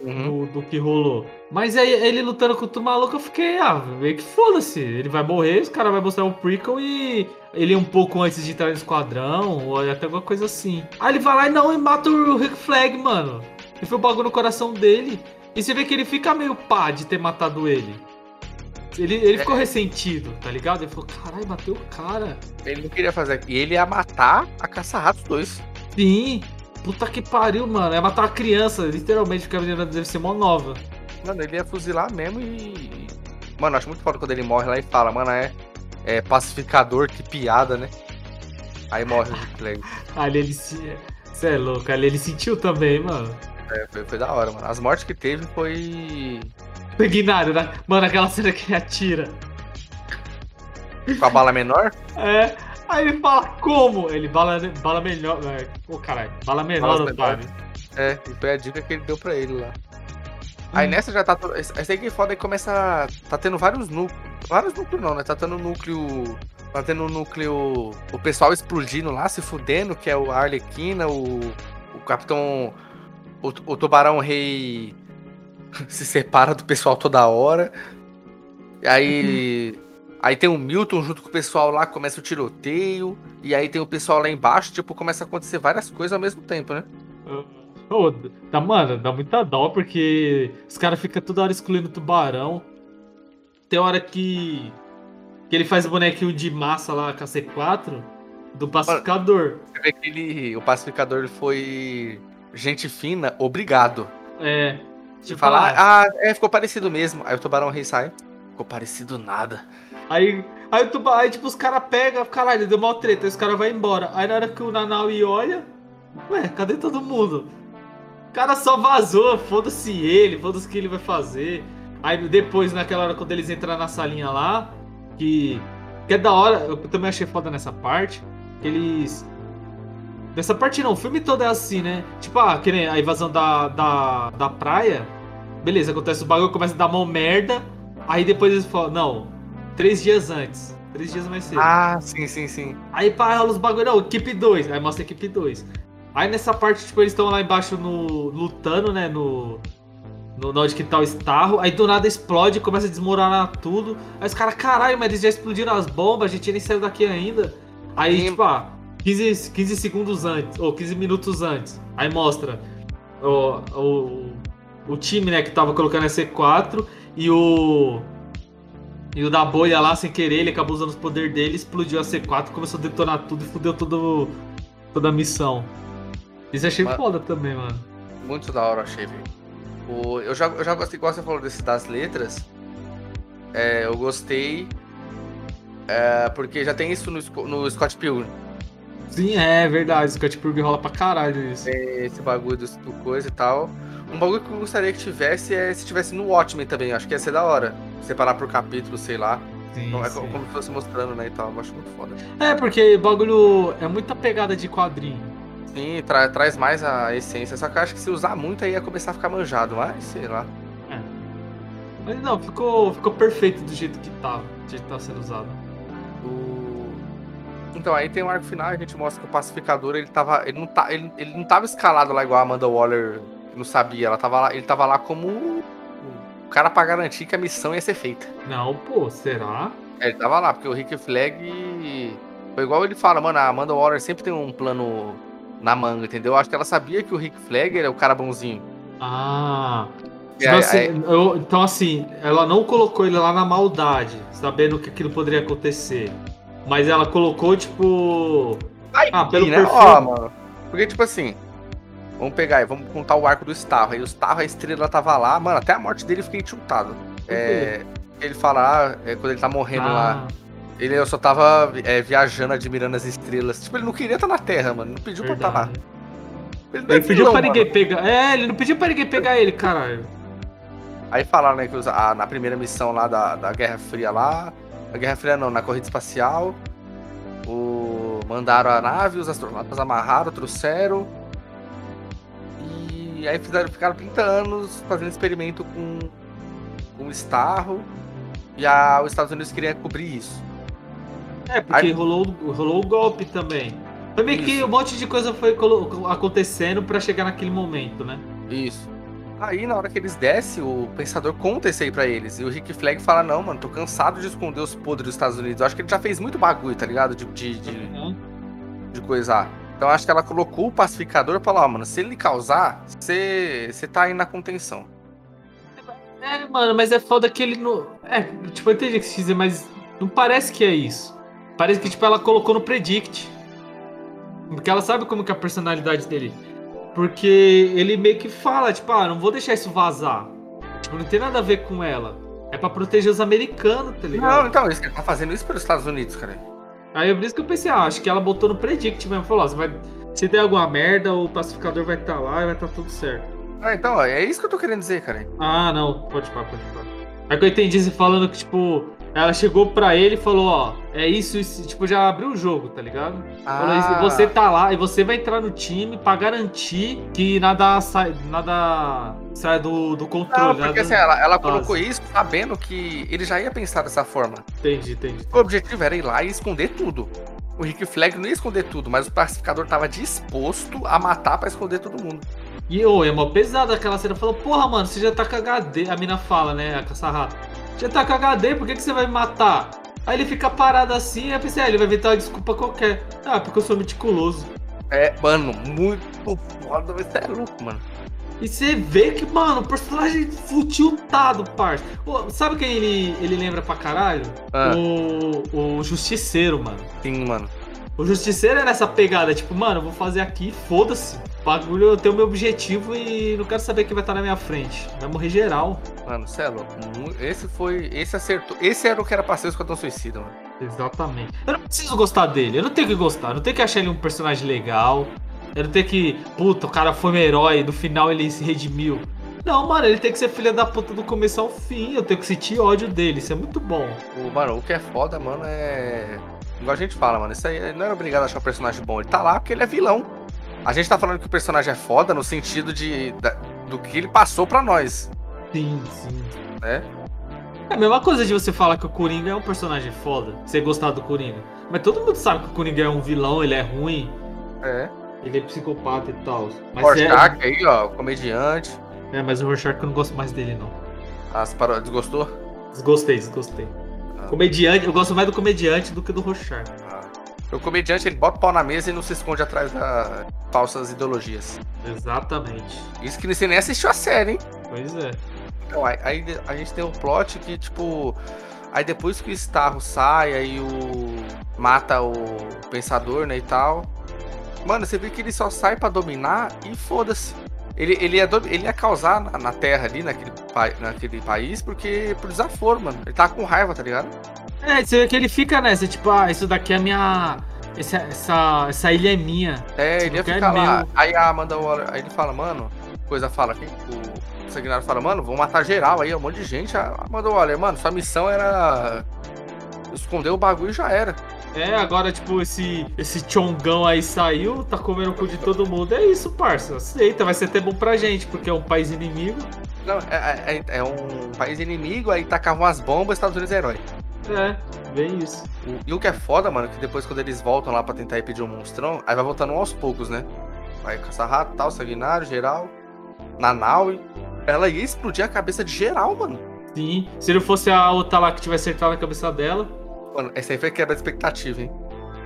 Uhum. do, do que rolou. Mas aí ele lutando contra o maluco, eu fiquei, ah, meio que foda-se. Ele vai morrer, os caras vão mostrar um prequel e ele um pouco antes de entrar no esquadrão, ou até alguma coisa assim. Aí ele vai lá e não, e mata o Rick Flag, mano. E foi o bagulho no coração dele. E você vê que ele fica meio pá de ter matado ele. Ele, ele ficou ressentido, tá ligado? Ele falou, caralho, bateu o cara. Ele não queria fazer. E ele ia matar a caça-ratos dois. Sim. Puta que pariu, mano. É matar uma criança, literalmente, porque a menina deve ser mó nova. Mano, ele ia fuzilar mesmo e. Mano, acho muito foda quando ele morre lá e fala, mano, é, é pacificador, que piada, né? Aí morre o Rick. (laughs) Ali ele se. Você é louco, ali ele sentiu também, mano. É, foi, foi da hora, mano. As mortes que teve foi. Sanguinário, né? Mano, aquela cena que ele atira. Com a bala menor? É. Aí ele fala, como? Ele bala, bala melhor. É, Ô, caralho, bala menor, Balas Otávio. É, e foi a dica que ele deu pra ele lá. Aí nessa já tá. Essa aí que é foda aí começa. Tá tendo vários núcleos. Vários núcleos não, né? Tá tendo núcleo. Tá tendo um núcleo. O pessoal explodindo lá, se fudendo, que é o Arlequina, o. O Capitão. O, o Tubarão Rei (laughs) se separa do pessoal toda hora. E aí. Aí tem o Milton junto com o pessoal lá, começa o tiroteio. E aí tem o pessoal lá embaixo, tipo, começa a acontecer várias coisas ao mesmo tempo, né? Ô, tá, mano, dá muita dó porque os caras ficam toda hora excluindo o tubarão. Tem hora que. que ele faz o bonequinho de massa lá com a C4 do pacificador. Você vê que ele, o pacificador ele foi gente fina, obrigado. É. De Tipo, falar, ah, ah, é, ficou parecido mesmo. Aí o tubarão rei sai. Ficou parecido nada. Aí, aí, tuba- aí, tipo, os caras pegam, caralho, deu mal treta, aí os caras vão embora. Aí na hora que o Nanaui olha, ué, cadê todo mundo? O cara só vazou, foda-se ele, foda-se o que ele vai fazer. Aí depois, naquela hora, quando eles entram na salinha lá, que, que é da hora, eu também achei foda nessa parte, que eles... Nessa parte não, o filme todo é assim, né? Tipo, ah, que nem a invasão da, da, da praia, beleza, acontece o bagulho, começa a dar mão merda, aí depois eles falam, não, Três dias antes. Três dias mais cedo. Ah, sim, sim, sim. Aí pá, rola os bagulho, não, equipe 2. Aí mostra a equipe 2. Aí nessa parte, tipo, eles estão lá embaixo no. lutando, né? No. No onde que tá o Starro. Aí do nada explode, começa a desmoronar tudo. Aí os caras, caralho, mas eles já explodiram as bombas, a gente nem saiu daqui ainda. Aí, Sim. tipo, ah, 15, 15 segundos antes, ou 15 minutos antes. Aí mostra o, o, o time, né, que tava colocando a C4 e o. E o da bolha lá, sem querer, ele acabou usando os poderes dele, explodiu a C4, começou a detonar tudo e fudeu todo, toda a missão. Isso achei Mas- foda também, mano. Muito da hora, achei, velho. O- Eu já, eu já gostei, igual você falou desse, das letras. É, eu gostei. é, porque já tem isso no, no Scott Pilgrim. Sim, é verdade. Scott Pilgrim rola pra caralho isso. esse bagulho do, do coisa e tal. Um bagulho que eu gostaria que tivesse é se tivesse no Watchmen também. Acho que ia ser da hora. Separar por capítulo, sei lá. Sim, Não, é sim. co- como se fosse mostrando, né, e tal. Eu acho muito foda. É, porque bagulho é muita pegada de quadrinho. Sim, tra- traz mais a essência. Só que eu acho que se usar muito aí ia começar a ficar manjado. Mas, sei lá. Mas não, ficou, ficou perfeito do jeito que tá. Do jeito que tá sendo usado. O- Então, aí tem um arco final, a gente mostra que o pacificador, ele tava. Ele não, tá, ele, ele não tava escalado lá igual a Amanda Waller não sabia. Ela tava lá, ele tava lá como o cara pra garantir que a missão ia ser feita. Não, pô, será? É, ele tava lá, porque o Rick Flag. Foi igual ele fala, mano, a Amanda Waller sempre tem um plano na manga, entendeu? Acho que ela sabia que o Rick Flag era o cara bonzinho. Ah. E Tipo aí- assim, aí- eu- então, assim, ela não colocou ele lá na maldade, sabendo que aquilo poderia acontecer. Mas ela colocou, tipo. Ah, pelo né? perfil. Ó, mano. Porque, tipo assim, vamos pegar aí, vamos contar o arco do Starro. Aí o Starro, a estrela tava lá, mano, até a morte dele eu fiquei tiltado. É, ele fala, ah, é, quando ele tá morrendo lá, Ah, ele eu só tava é, viajando, admirando as estrelas. Tipo, ele não queria estar na Terra, mano. Não pediu pra estar lá. verdade. Ele, não é Ele pediu vilão, pra mano. ninguém pegar. É, ele não pediu pra ninguém pegar ele, caralho. Aí falaram, né, que os- a- na primeira missão lá da, da Guerra Fria lá. Na Guerra Fria não, na corrida espacial. O, mandaram a nave, os astronautas amarraram, trouxeram. E aí fizeram, ficaram 30 anos fazendo experimento com, com o Starro. E a, os Estados Unidos queriam cobrir isso. É, porque Aí- rolou, rolou o golpe também. Foi meio que um monte de coisa foi acontecendo pra chegar naquele momento, né? Isso. Aí, na hora que eles descem, o pensador conta isso aí pra eles. E o Rick Flag fala: Não, mano, tô cansado de esconder os podres dos Estados Unidos. Eu acho que ele já fez muito bagulho, tá ligado? De, de, de, de coisar. Então acho que ela colocou o pacificador e falou: Ó, mano, se ele causar, você tá aí na contenção. É, mano, mas é foda que ele não. É, tipo, eu entendi o que você dizer, mas não parece que é isso. Parece que, tipo, ela colocou no Predict. Porque ela sabe como que é a personalidade dele. Porque ele meio que fala, tipo, ah, não vou deixar isso vazar. Tipo, não tem nada a ver com ela. É pra proteger os americanos, tá ligado? Não, então, ele tá fazendo isso pelos Estados Unidos, cara. Aí é por isso que eu pensei, ah, acho que ela botou no Predict mesmo. Falou, ó, vai. Se der alguma merda, o pacificador vai estar lá e vai estar tudo certo. Ah, então, ó, é isso que eu tô querendo dizer, cara. Ah, não, pode falar, pode falar. É que eu entendi você falando que, tipo, ela chegou pra ele e falou, ó, é isso, isso, tipo, já abriu o jogo, tá ligado? Falou, Ah. e você tá lá e você vai entrar no time pra garantir que nada sai, nada sai do, do Não, controle. porque nada... assim, ela, ela colocou isso sabendo que ele já ia pensar dessa forma. Entendi, entendi. O objetivo era ir lá e esconder tudo. O Rick Flag não ia esconder tudo, mas o pacificador tava disposto a matar pra esconder todo mundo. E, ô, é mó pesada aquela cena. Falou, porra, mano, você já tá com HD. A mina fala, né, a caçarrata. Já tá com HD, por que, que você vai me matar? Aí ele fica parado assim, aí eu pensei, ah, ele vai inventar uma desculpa qualquer. Ah, porque eu sou meticuloso. É, mano, muito foda, você é louco, mano. E você vê que, mano, o personagem futiltado, parça. Sabe quem ele, ele lembra pra caralho? Ah. O, o Justiceiro, mano. Sim, mano. O Justiceiro é nessa pegada, tipo, mano, eu vou fazer aqui, foda-se. Bagulho, eu tenho meu objetivo e não quero saber quem vai estar na minha frente. Vai morrer geral. Mano, você é louco. Esse foi. Esse acertou. Esse era o que era pra ser o Esquadrão Suicida, mano. Exatamente. Eu não preciso gostar dele, eu não tenho que gostar, eu não tenho que achar ele um personagem legal. Eu não tenho que. Puta, o cara foi um herói, no final ele se redimiu. Não, mano, ele tem que ser filha da puta do começo ao fim. Eu tenho que sentir ódio dele, isso é muito bom. O, mano, o que é foda, mano, é. Igual a gente fala, mano. Isso aí não é obrigado a achar o personagem bom. Ele tá lá porque ele é vilão. A gente tá falando que o personagem é foda no sentido de. da- do que ele passou pra nós, Sim, sim. né? É a mesma coisa de você falar que o Coringa é um personagem foda, você gostar do Coringa. Mas todo mundo sabe que o Coringa é um vilão, ele é ruim, É. ele é psicopata e tal. Mas é, Rorschach aí, ó, comediante. é, mas o Rorschach eu não gosto mais dele, não. As paró- Desgostou? Desgostei, desgostei. Ah. Comediante, eu gosto mais do comediante do que do Rorschach. Ah. O comediante ele bota o pau na mesa e não se esconde atrás das falsas ideologias. Exatamente. Isso que você nem assistiu a série, hein? Pois é. Então, aí, aí a gente tem um plot que, tipo. Aí depois que o Starro sai, aí o. mata o pensador, né, e tal. Mano, você vê que ele só sai pra dominar e foda-se. Ele, ele, ia, do- ele ia causar na, na terra ali, naquele, naquele país, porque por desaforo, mano. Ele tava com raiva, tá ligado? É, você vê que ele fica nessa, tipo, ah, isso daqui é minha. Essa, essa, essa ilha é minha. É, ele ia é ficar lá. meu. Aí a Amanda Waller, aí ele fala, mano, coisa fala aqui, o Sanguinário fala, mano, vou matar geral aí, um monte de gente. A Amanda Waller, mano, sua missão era esconder o bagulho e já era. É, agora, tipo, esse, esse chongão aí saiu, tá comendo o cu de todo mundo. É isso, parça. Aceita, vai ser até bom pra gente, porque é um país inimigo. Não, é, é- é um país inimigo, aí tacavam as bombas, Estados Unidos é herói. É, bem isso. E o que é foda, mano, que depois quando eles voltam lá pra tentar impedir o monstrão, aí vai voltando um aos poucos, né? Vai caçar rato, tal, sanguinário, geral, Nanaui. ela ia explodir a cabeça de geral, mano. Sim. Se não fosse a outra lá que tivesse acertado na cabeça dela. Mano, essa aí foi quebra de expectativa, hein?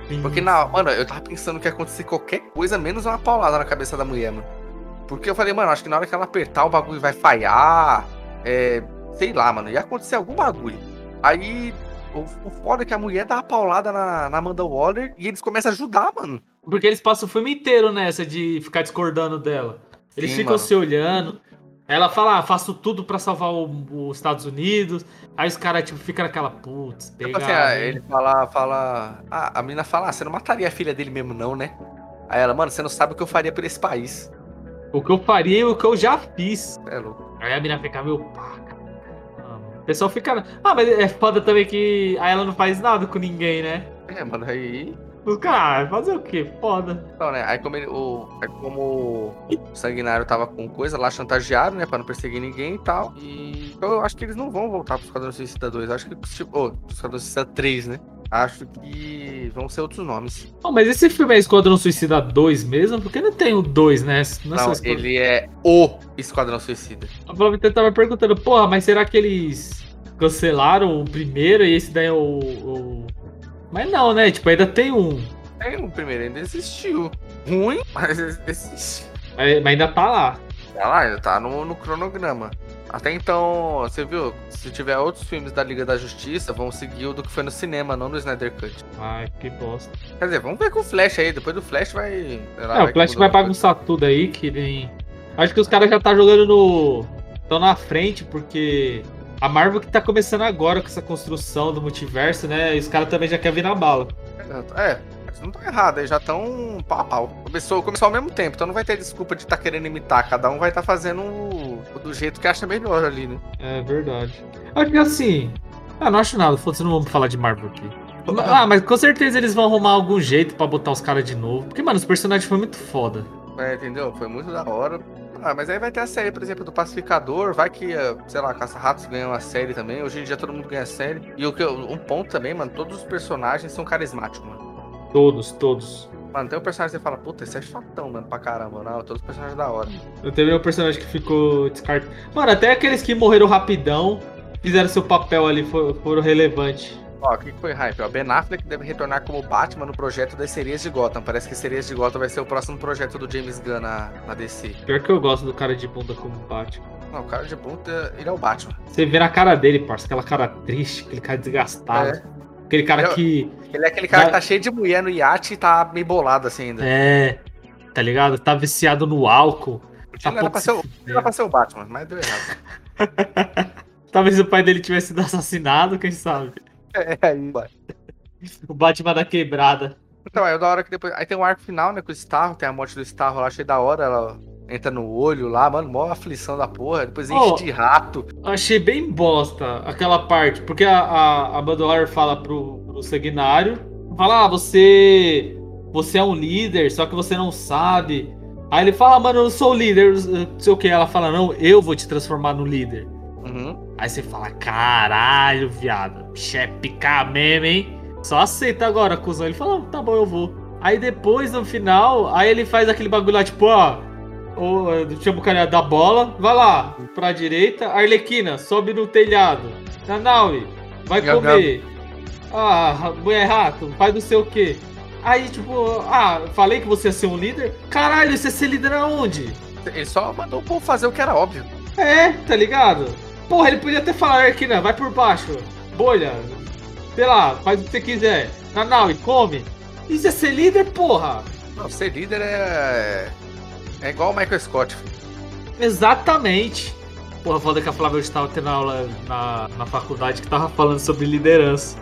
sim. Porque, na, mano, eu tava pensando que ia acontecer qualquer coisa, menos uma paulada na cabeça da mulher, mano. Porque eu falei, mano, acho que na hora que ela apertar, o bagulho vai falhar. É. Sei lá, mano, ia acontecer algum bagulho. Aí, o, o foda é que a mulher dá uma paulada na, na Amanda Waller e eles começam a ajudar, mano. Porque eles passam o filme inteiro nessa de ficar discordando dela. Eles Sim, ficam mano. se olhando. Ela fala, ah, faço tudo pra salvar os Estados Unidos. Aí os caras, tipo, ficam naquela, putz, Tipo pegar. assim, ah, ele fala, fala. Ah, a menina fala, ah, você não mataria a filha dele mesmo, não, né? Aí ela, mano, você não sabe o que eu faria por esse país. O que eu faria e o que eu já fiz. É louco. Aí a menina fica, meu pá. O pessoal fica. Ah, mas é foda também que aí ela não faz nada com ninguém, né? É, mano, aí. Os caras, fazer o quê? Foda. Então, né? Aí como ele, o, aí como o Sanguinário tava com coisa lá chantageado, né? Pra não perseguir ninguém e tal. E eu acho que eles não vão voltar pro Esquadrão Suicida 2. Acho que, tipo, pro Esquadrão Suicida 3, né? Acho que vão ser outros nomes. Não, mas esse filme é Esquadrão Suicida 2 mesmo? Porque não tem o 2, né? Não, é Não, Esquadrão- ele é o Esquadrão Suicida. A Flávia tava perguntando, porra, mas será que eles cancelaram o primeiro e esse daí é o. o- Mas não, né? Tipo, ainda tem um. Aí o primeiro ainda existiu. Ruim, (laughs) mas existe. Mas mas ainda tá lá. Tá lá, ainda tá no, no cronograma. Até então, você viu? Se tiver outros filmes da Liga da Justiça, vão seguir o do que foi no cinema, não no Snyder Cut. Ai, que bosta. Quer dizer, vamos ver com o Flash aí. Depois do Flash vai. lá, É, o Flash vai bagunçar tudo aí, que nem. Acho que os caras já tá jogando no. Estão na frente, porque. A Marvel que tá começando agora com essa construção do multiverso, né? E os caras também já querem vir na bala. Exato. É, mas não tá errado, eles já estão pau a pau. Começou, começou ao mesmo tempo, então não vai ter desculpa de estar querendo imitar. Cada um vai estar fazendo o- do jeito que acha melhor ali, né? É verdade. Acho que assim. Ah, não acho nada, foda-se, não vamos falar de Marvel aqui. Ah, mas com certeza eles vão arrumar algum jeito pra botar os caras de novo. Porque, mano, os personagens foram muito foda. É, entendeu? Foi muito da hora. Ah, mas aí vai ter a série, por exemplo, do Pacificador. Vai que, eh, sei lá, Caça-Ratos ganha uma série também. Hoje em dia todo mundo ganha série. E o que um ponto também, mano, todos os personagens são carismáticos, mano. Todos, todos. Mano, tem um personagem que você fala, puta, esse é chatão, mano, pra caramba. Não, todos os personagens da hora. Eu teve um personagem que ficou descartado. Mano, até aqueles que morreram rapidão, fizeram seu papel ali, foram, foram relevantes. Ó, o que foi hype? Ó, Ben Affleck deve retornar como Batman no projeto das Serias de Gotham. Parece que Serias de Gotham vai ser o próximo projeto do James Gunn na, na DC. Pior que eu gosto do cara de bunda como Batman. Não, o cara de ponta, ele é o Batman. Você vê na cara dele, parça, aquela cara triste, aquele cara desgastado. É. Aquele cara Eu- que. Ele é aquele cara que tá cheio de mulher no iate e tá meio bolado assim ainda. É. Tá ligado? Tá viciado no álcool. Tá Ele era pra ser o- ele era pra ser o Batman, mas deu errado. (laughs) Talvez o pai dele tivesse sido assassinado, quem sabe? (laughs) É, aí, vai. O Batman da quebrada. Então, é da hora que depois. Aí tem um arco final, né? Com o Starro, tem a morte do Starro lá, achei da hora. Ela entra no olho lá, mano, mó aflição da porra. Depois enche Oh. de rato. Achei bem bosta aquela parte, porque a, a, a fala pro, pro Sanguinário, fala, ah, você, você é um líder, só que você não sabe. Aí ele fala, ah, mano, eu sou o líder, não sei o que. Ela fala, não, eu vou te transformar no líder. Aí você fala, caralho, viado, bicho é picar mesmo, hein? Só aceita agora, cuzão. Ele fala, "Ah, tá bom, eu vou. Aí depois, no final, aí ele faz aquele bagulho lá, tipo, ó. Ou, chama o cara da bola, vai lá, pra direita. Arlequina, sobe no telhado. Nanaui, vai comer. Ah, mulher rato, faz não sei o quê. Aí, tipo, ah, falei que você ia ser um líder? Caralho, você ia ser líder aonde? Ele só mandou o povo fazer o que era óbvio. É, tá ligado? Porra, ele podia até falar, Arquina, vai por baixo. Bolha. Sei lá, faz o que você quiser. Nanau, e come. Isso é ser líder, porra. Não, ser líder é. É igual o Michael Scott. filho. Exatamente. Porra, foda que a Flávia hoje tava tendo aula na, na faculdade que tava falando sobre liderança.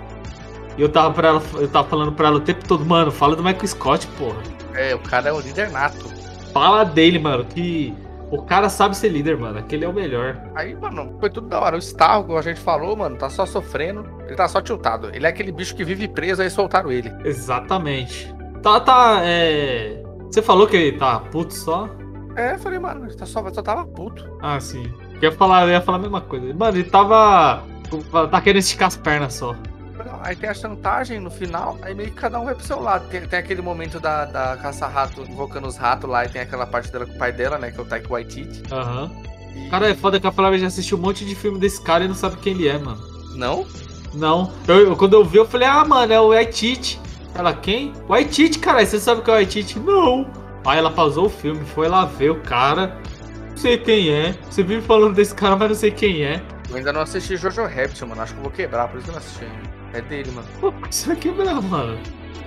E eu tava, pra ela, eu tava falando pra ela o tempo todo, mano, fala do Michael Scott, porra. É, o cara é o líder nato. Fala dele, mano, que o cara sabe ser líder, mano. Aquele é o melhor. Aí, mano, foi tudo da hora. O Starro, como a gente falou, mano, tá só sofrendo. Ele tá só tiltado. Ele é aquele bicho que vive preso, aí soltaram ele. Exatamente. Tá, tá, é. Você falou que ele tá puto só? É, eu falei, mano, ele tá só, só tava puto. Ah, sim. Eu ia falar, eu ia falar a mesma coisa. Mano, ele tava. Tá querendo esticar as pernas só. Aí tem a chantagem no final, aí meio que cada um vai pro seu lado. Tem, tem aquele momento da, da caça-rato invocando os ratos lá, e tem aquela parte dela com o pai dela, né? Que é o Taika Waititi. Aham. Cara, é foda que a Flávia já assistiu um monte de filme desse cara e não sabe quem ele é, mano. Não? Não. Eu, eu- quando eu vi, eu falei, ah, mano, é o Waititi. Ela, quem? Waititi, cara, você sabe que é o Waititi? Não. Aí ela pausou o filme, foi lá ver o cara. Não sei quem é. Você vive falando desse cara, mas não sei quem é. Eu ainda não assisti Jojo Rabbit, mano. Acho que eu vou quebrar, por isso que eu não assisti ainda. É dele, mano. Pô, por que você vai quebrar, mano?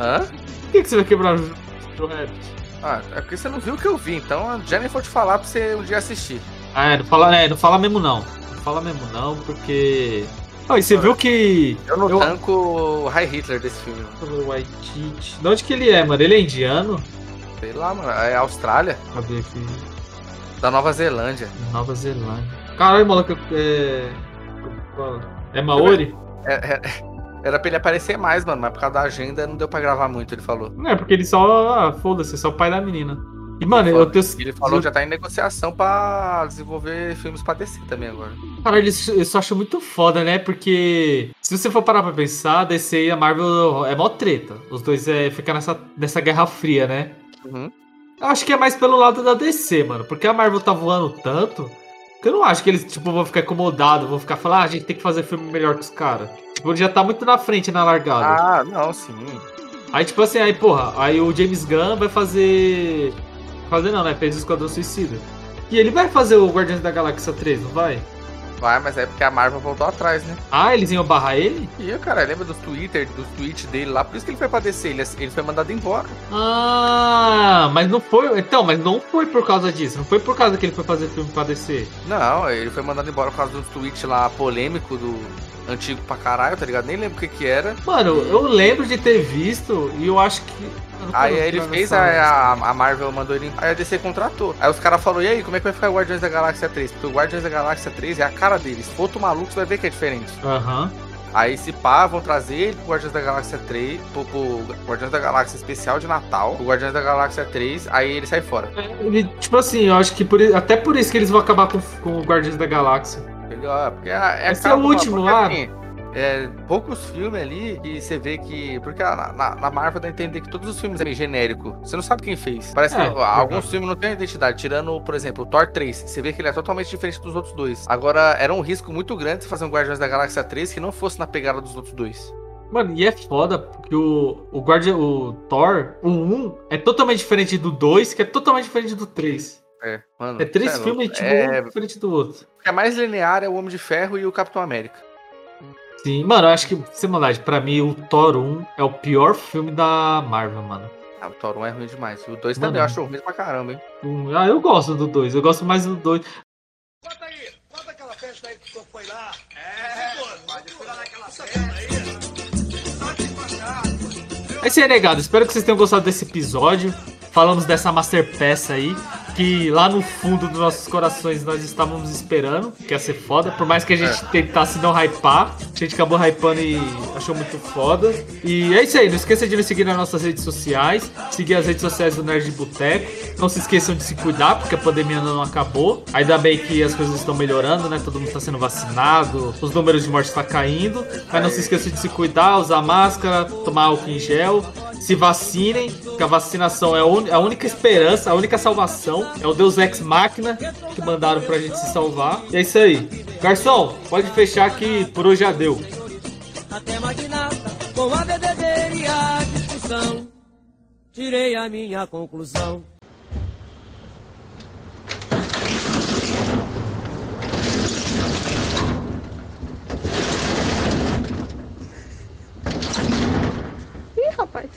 Hã? Por que, que você vai quebrar o Joe Rabbit? Ah, é porque você não viu o que eu vi, então a Jennifer vou te falar pra você um dia assistir. Ah, é, não fala, é, não fala mesmo não. Não fala mesmo não, porque. Ah, e você viu que. Eu não Eu- tanco o High Hitler desse filme, Waititi. De onde que ele é, mano? Ele é indiano? Sei lá, mano. É Austrália, Cadê aqui? da Nova Zelândia. Nova Zelândia. Caralho, maluco, é. É Maori? É- é- era pra ele aparecer mais, mano, mas por causa da agenda não deu pra gravar muito, ele falou. Não, é porque ele só. Ah, foda-se, é só o pai da menina. E, mano, eu tenho. Ele falou que já tá em negociação pra desenvolver filmes pra DC também agora. Caralho, isso, eu acho muito foda, né? Porque se você for parar pra pensar, a DC e a Marvel é mó treta. Os dois é, ficam nessa, nessa guerra fria, né? Uhum. Eu acho que é mais pelo lado da DC, mano. Porque a Marvel tá voando tanto eu não acho que eles, tipo, vão ficar incomodados, vão ficar falando, ah, a gente tem que fazer filme melhor que os caras. Tipo, já tá muito na frente na largada. Ah, não, sim. Aí, tipo assim, aí, porra, aí o James Gunn vai fazer. Fazer não, né? Fez o Esquadrão Suicida. E ele vai fazer o Guardiões da Galáxia 3, não vai? Vai, mas é porque a Marvel voltou atrás, né? Ah, eles iam barrar ele? E eu, cara, lembra dos Twitter, dos tweets dele lá, por isso que ele foi pra DC, ele, ele foi mandado embora. Ah, mas não foi. Então, mas não foi por causa disso. Não foi por causa que ele foi fazer filme pra DC. Não, ele foi mandado embora por causa dos tweets lá polêmico do antigo pra caralho, tá ligado? Nem lembro o que que era. Mano, eu lembro de ter visto e eu acho que. Aí ele fez, a, a Marvel mandou ele. Aí a DC contratou. Aí os caras falaram: e aí, como é que vai ficar o Guardiões da Galáxia 3? Porque o Guardiões da Galáxia 3 é a cara deles. Outro maluco, você vai ver que é diferente. Aham. Aí se pá, vão trazer ele pro Guardiões da Galáxia 3, pro, pro Guardiões da Galáxia especial de Natal, o Guardiões da Galáxia 3, aí ele sai fora. Ele, tipo assim, eu acho que por, até por isso que eles vão acabar com, com o Guardiões da Galáxia. Ele, ó, porque é, é Esse é o último maluco, lá. assim, é, poucos filmes ali que você vê que. Porque na, na, na Marvel dá a entender que todos os filmes é meio genérico. Você não sabe quem fez. Parece É, que alguns filmes não têm identidade. Tirando, por exemplo, o Thor 3. Você vê que ele é totalmente diferente dos outros dois. Agora, era um risco muito grande você fazer um Guardiões da Galáxia 3 que não fosse na pegada dos outros dois. Mano, e é foda porque o, o Guardian, o Thor, o 1 é totalmente diferente do 2, que é totalmente diferente do 3. É, mano. É três é filmes, tipo, É, um diferente do outro. o que é mais linear é o Homem de Ferro e o Capitão América. Sim, mano, eu acho que, sem maldade, pra mim o Thor 1 é o pior filme da Marvel, mano. Ah, o Thor 1 é ruim demais. O 2 Mano. também eu acho ruim pra caramba, hein? Um- ah, eu gosto do 2, eu gosto mais do 2. Conta aí, conta aquela festa aí que o senhor foi lá. É, pô, lá naquela festa aí. Só te contar. É isso aí, negado. Espero que vocês tenham gostado desse episódio. Falamos dessa master peça aí, que lá no fundo dos nossos corações nós estávamos esperando, que ia ser foda. Por mais que a gente tentasse não hypar, a gente acabou hypando e achou muito foda. E é isso aí, não esqueça de nos seguir nas nossas redes sociais, seguir as redes sociais do Nerd Boteco. Não se esqueçam de se cuidar, porque a pandemia ainda não acabou. Ainda bem que as coisas estão melhorando, né? Todo mundo está sendo vacinado, os números de morte estão caindo. Mas não se esqueçam de se cuidar, usar máscara, tomar álcool em gel se vacinem, que a vacinação é a única esperança, a única salvação. É o Deus Ex Máquina que mandaram pra gente se salvar. E é isso aí. Garçom, pode fechar que por hoje já deu. Até com a discussão, tirei a minha conclusão. Ih, rapaz.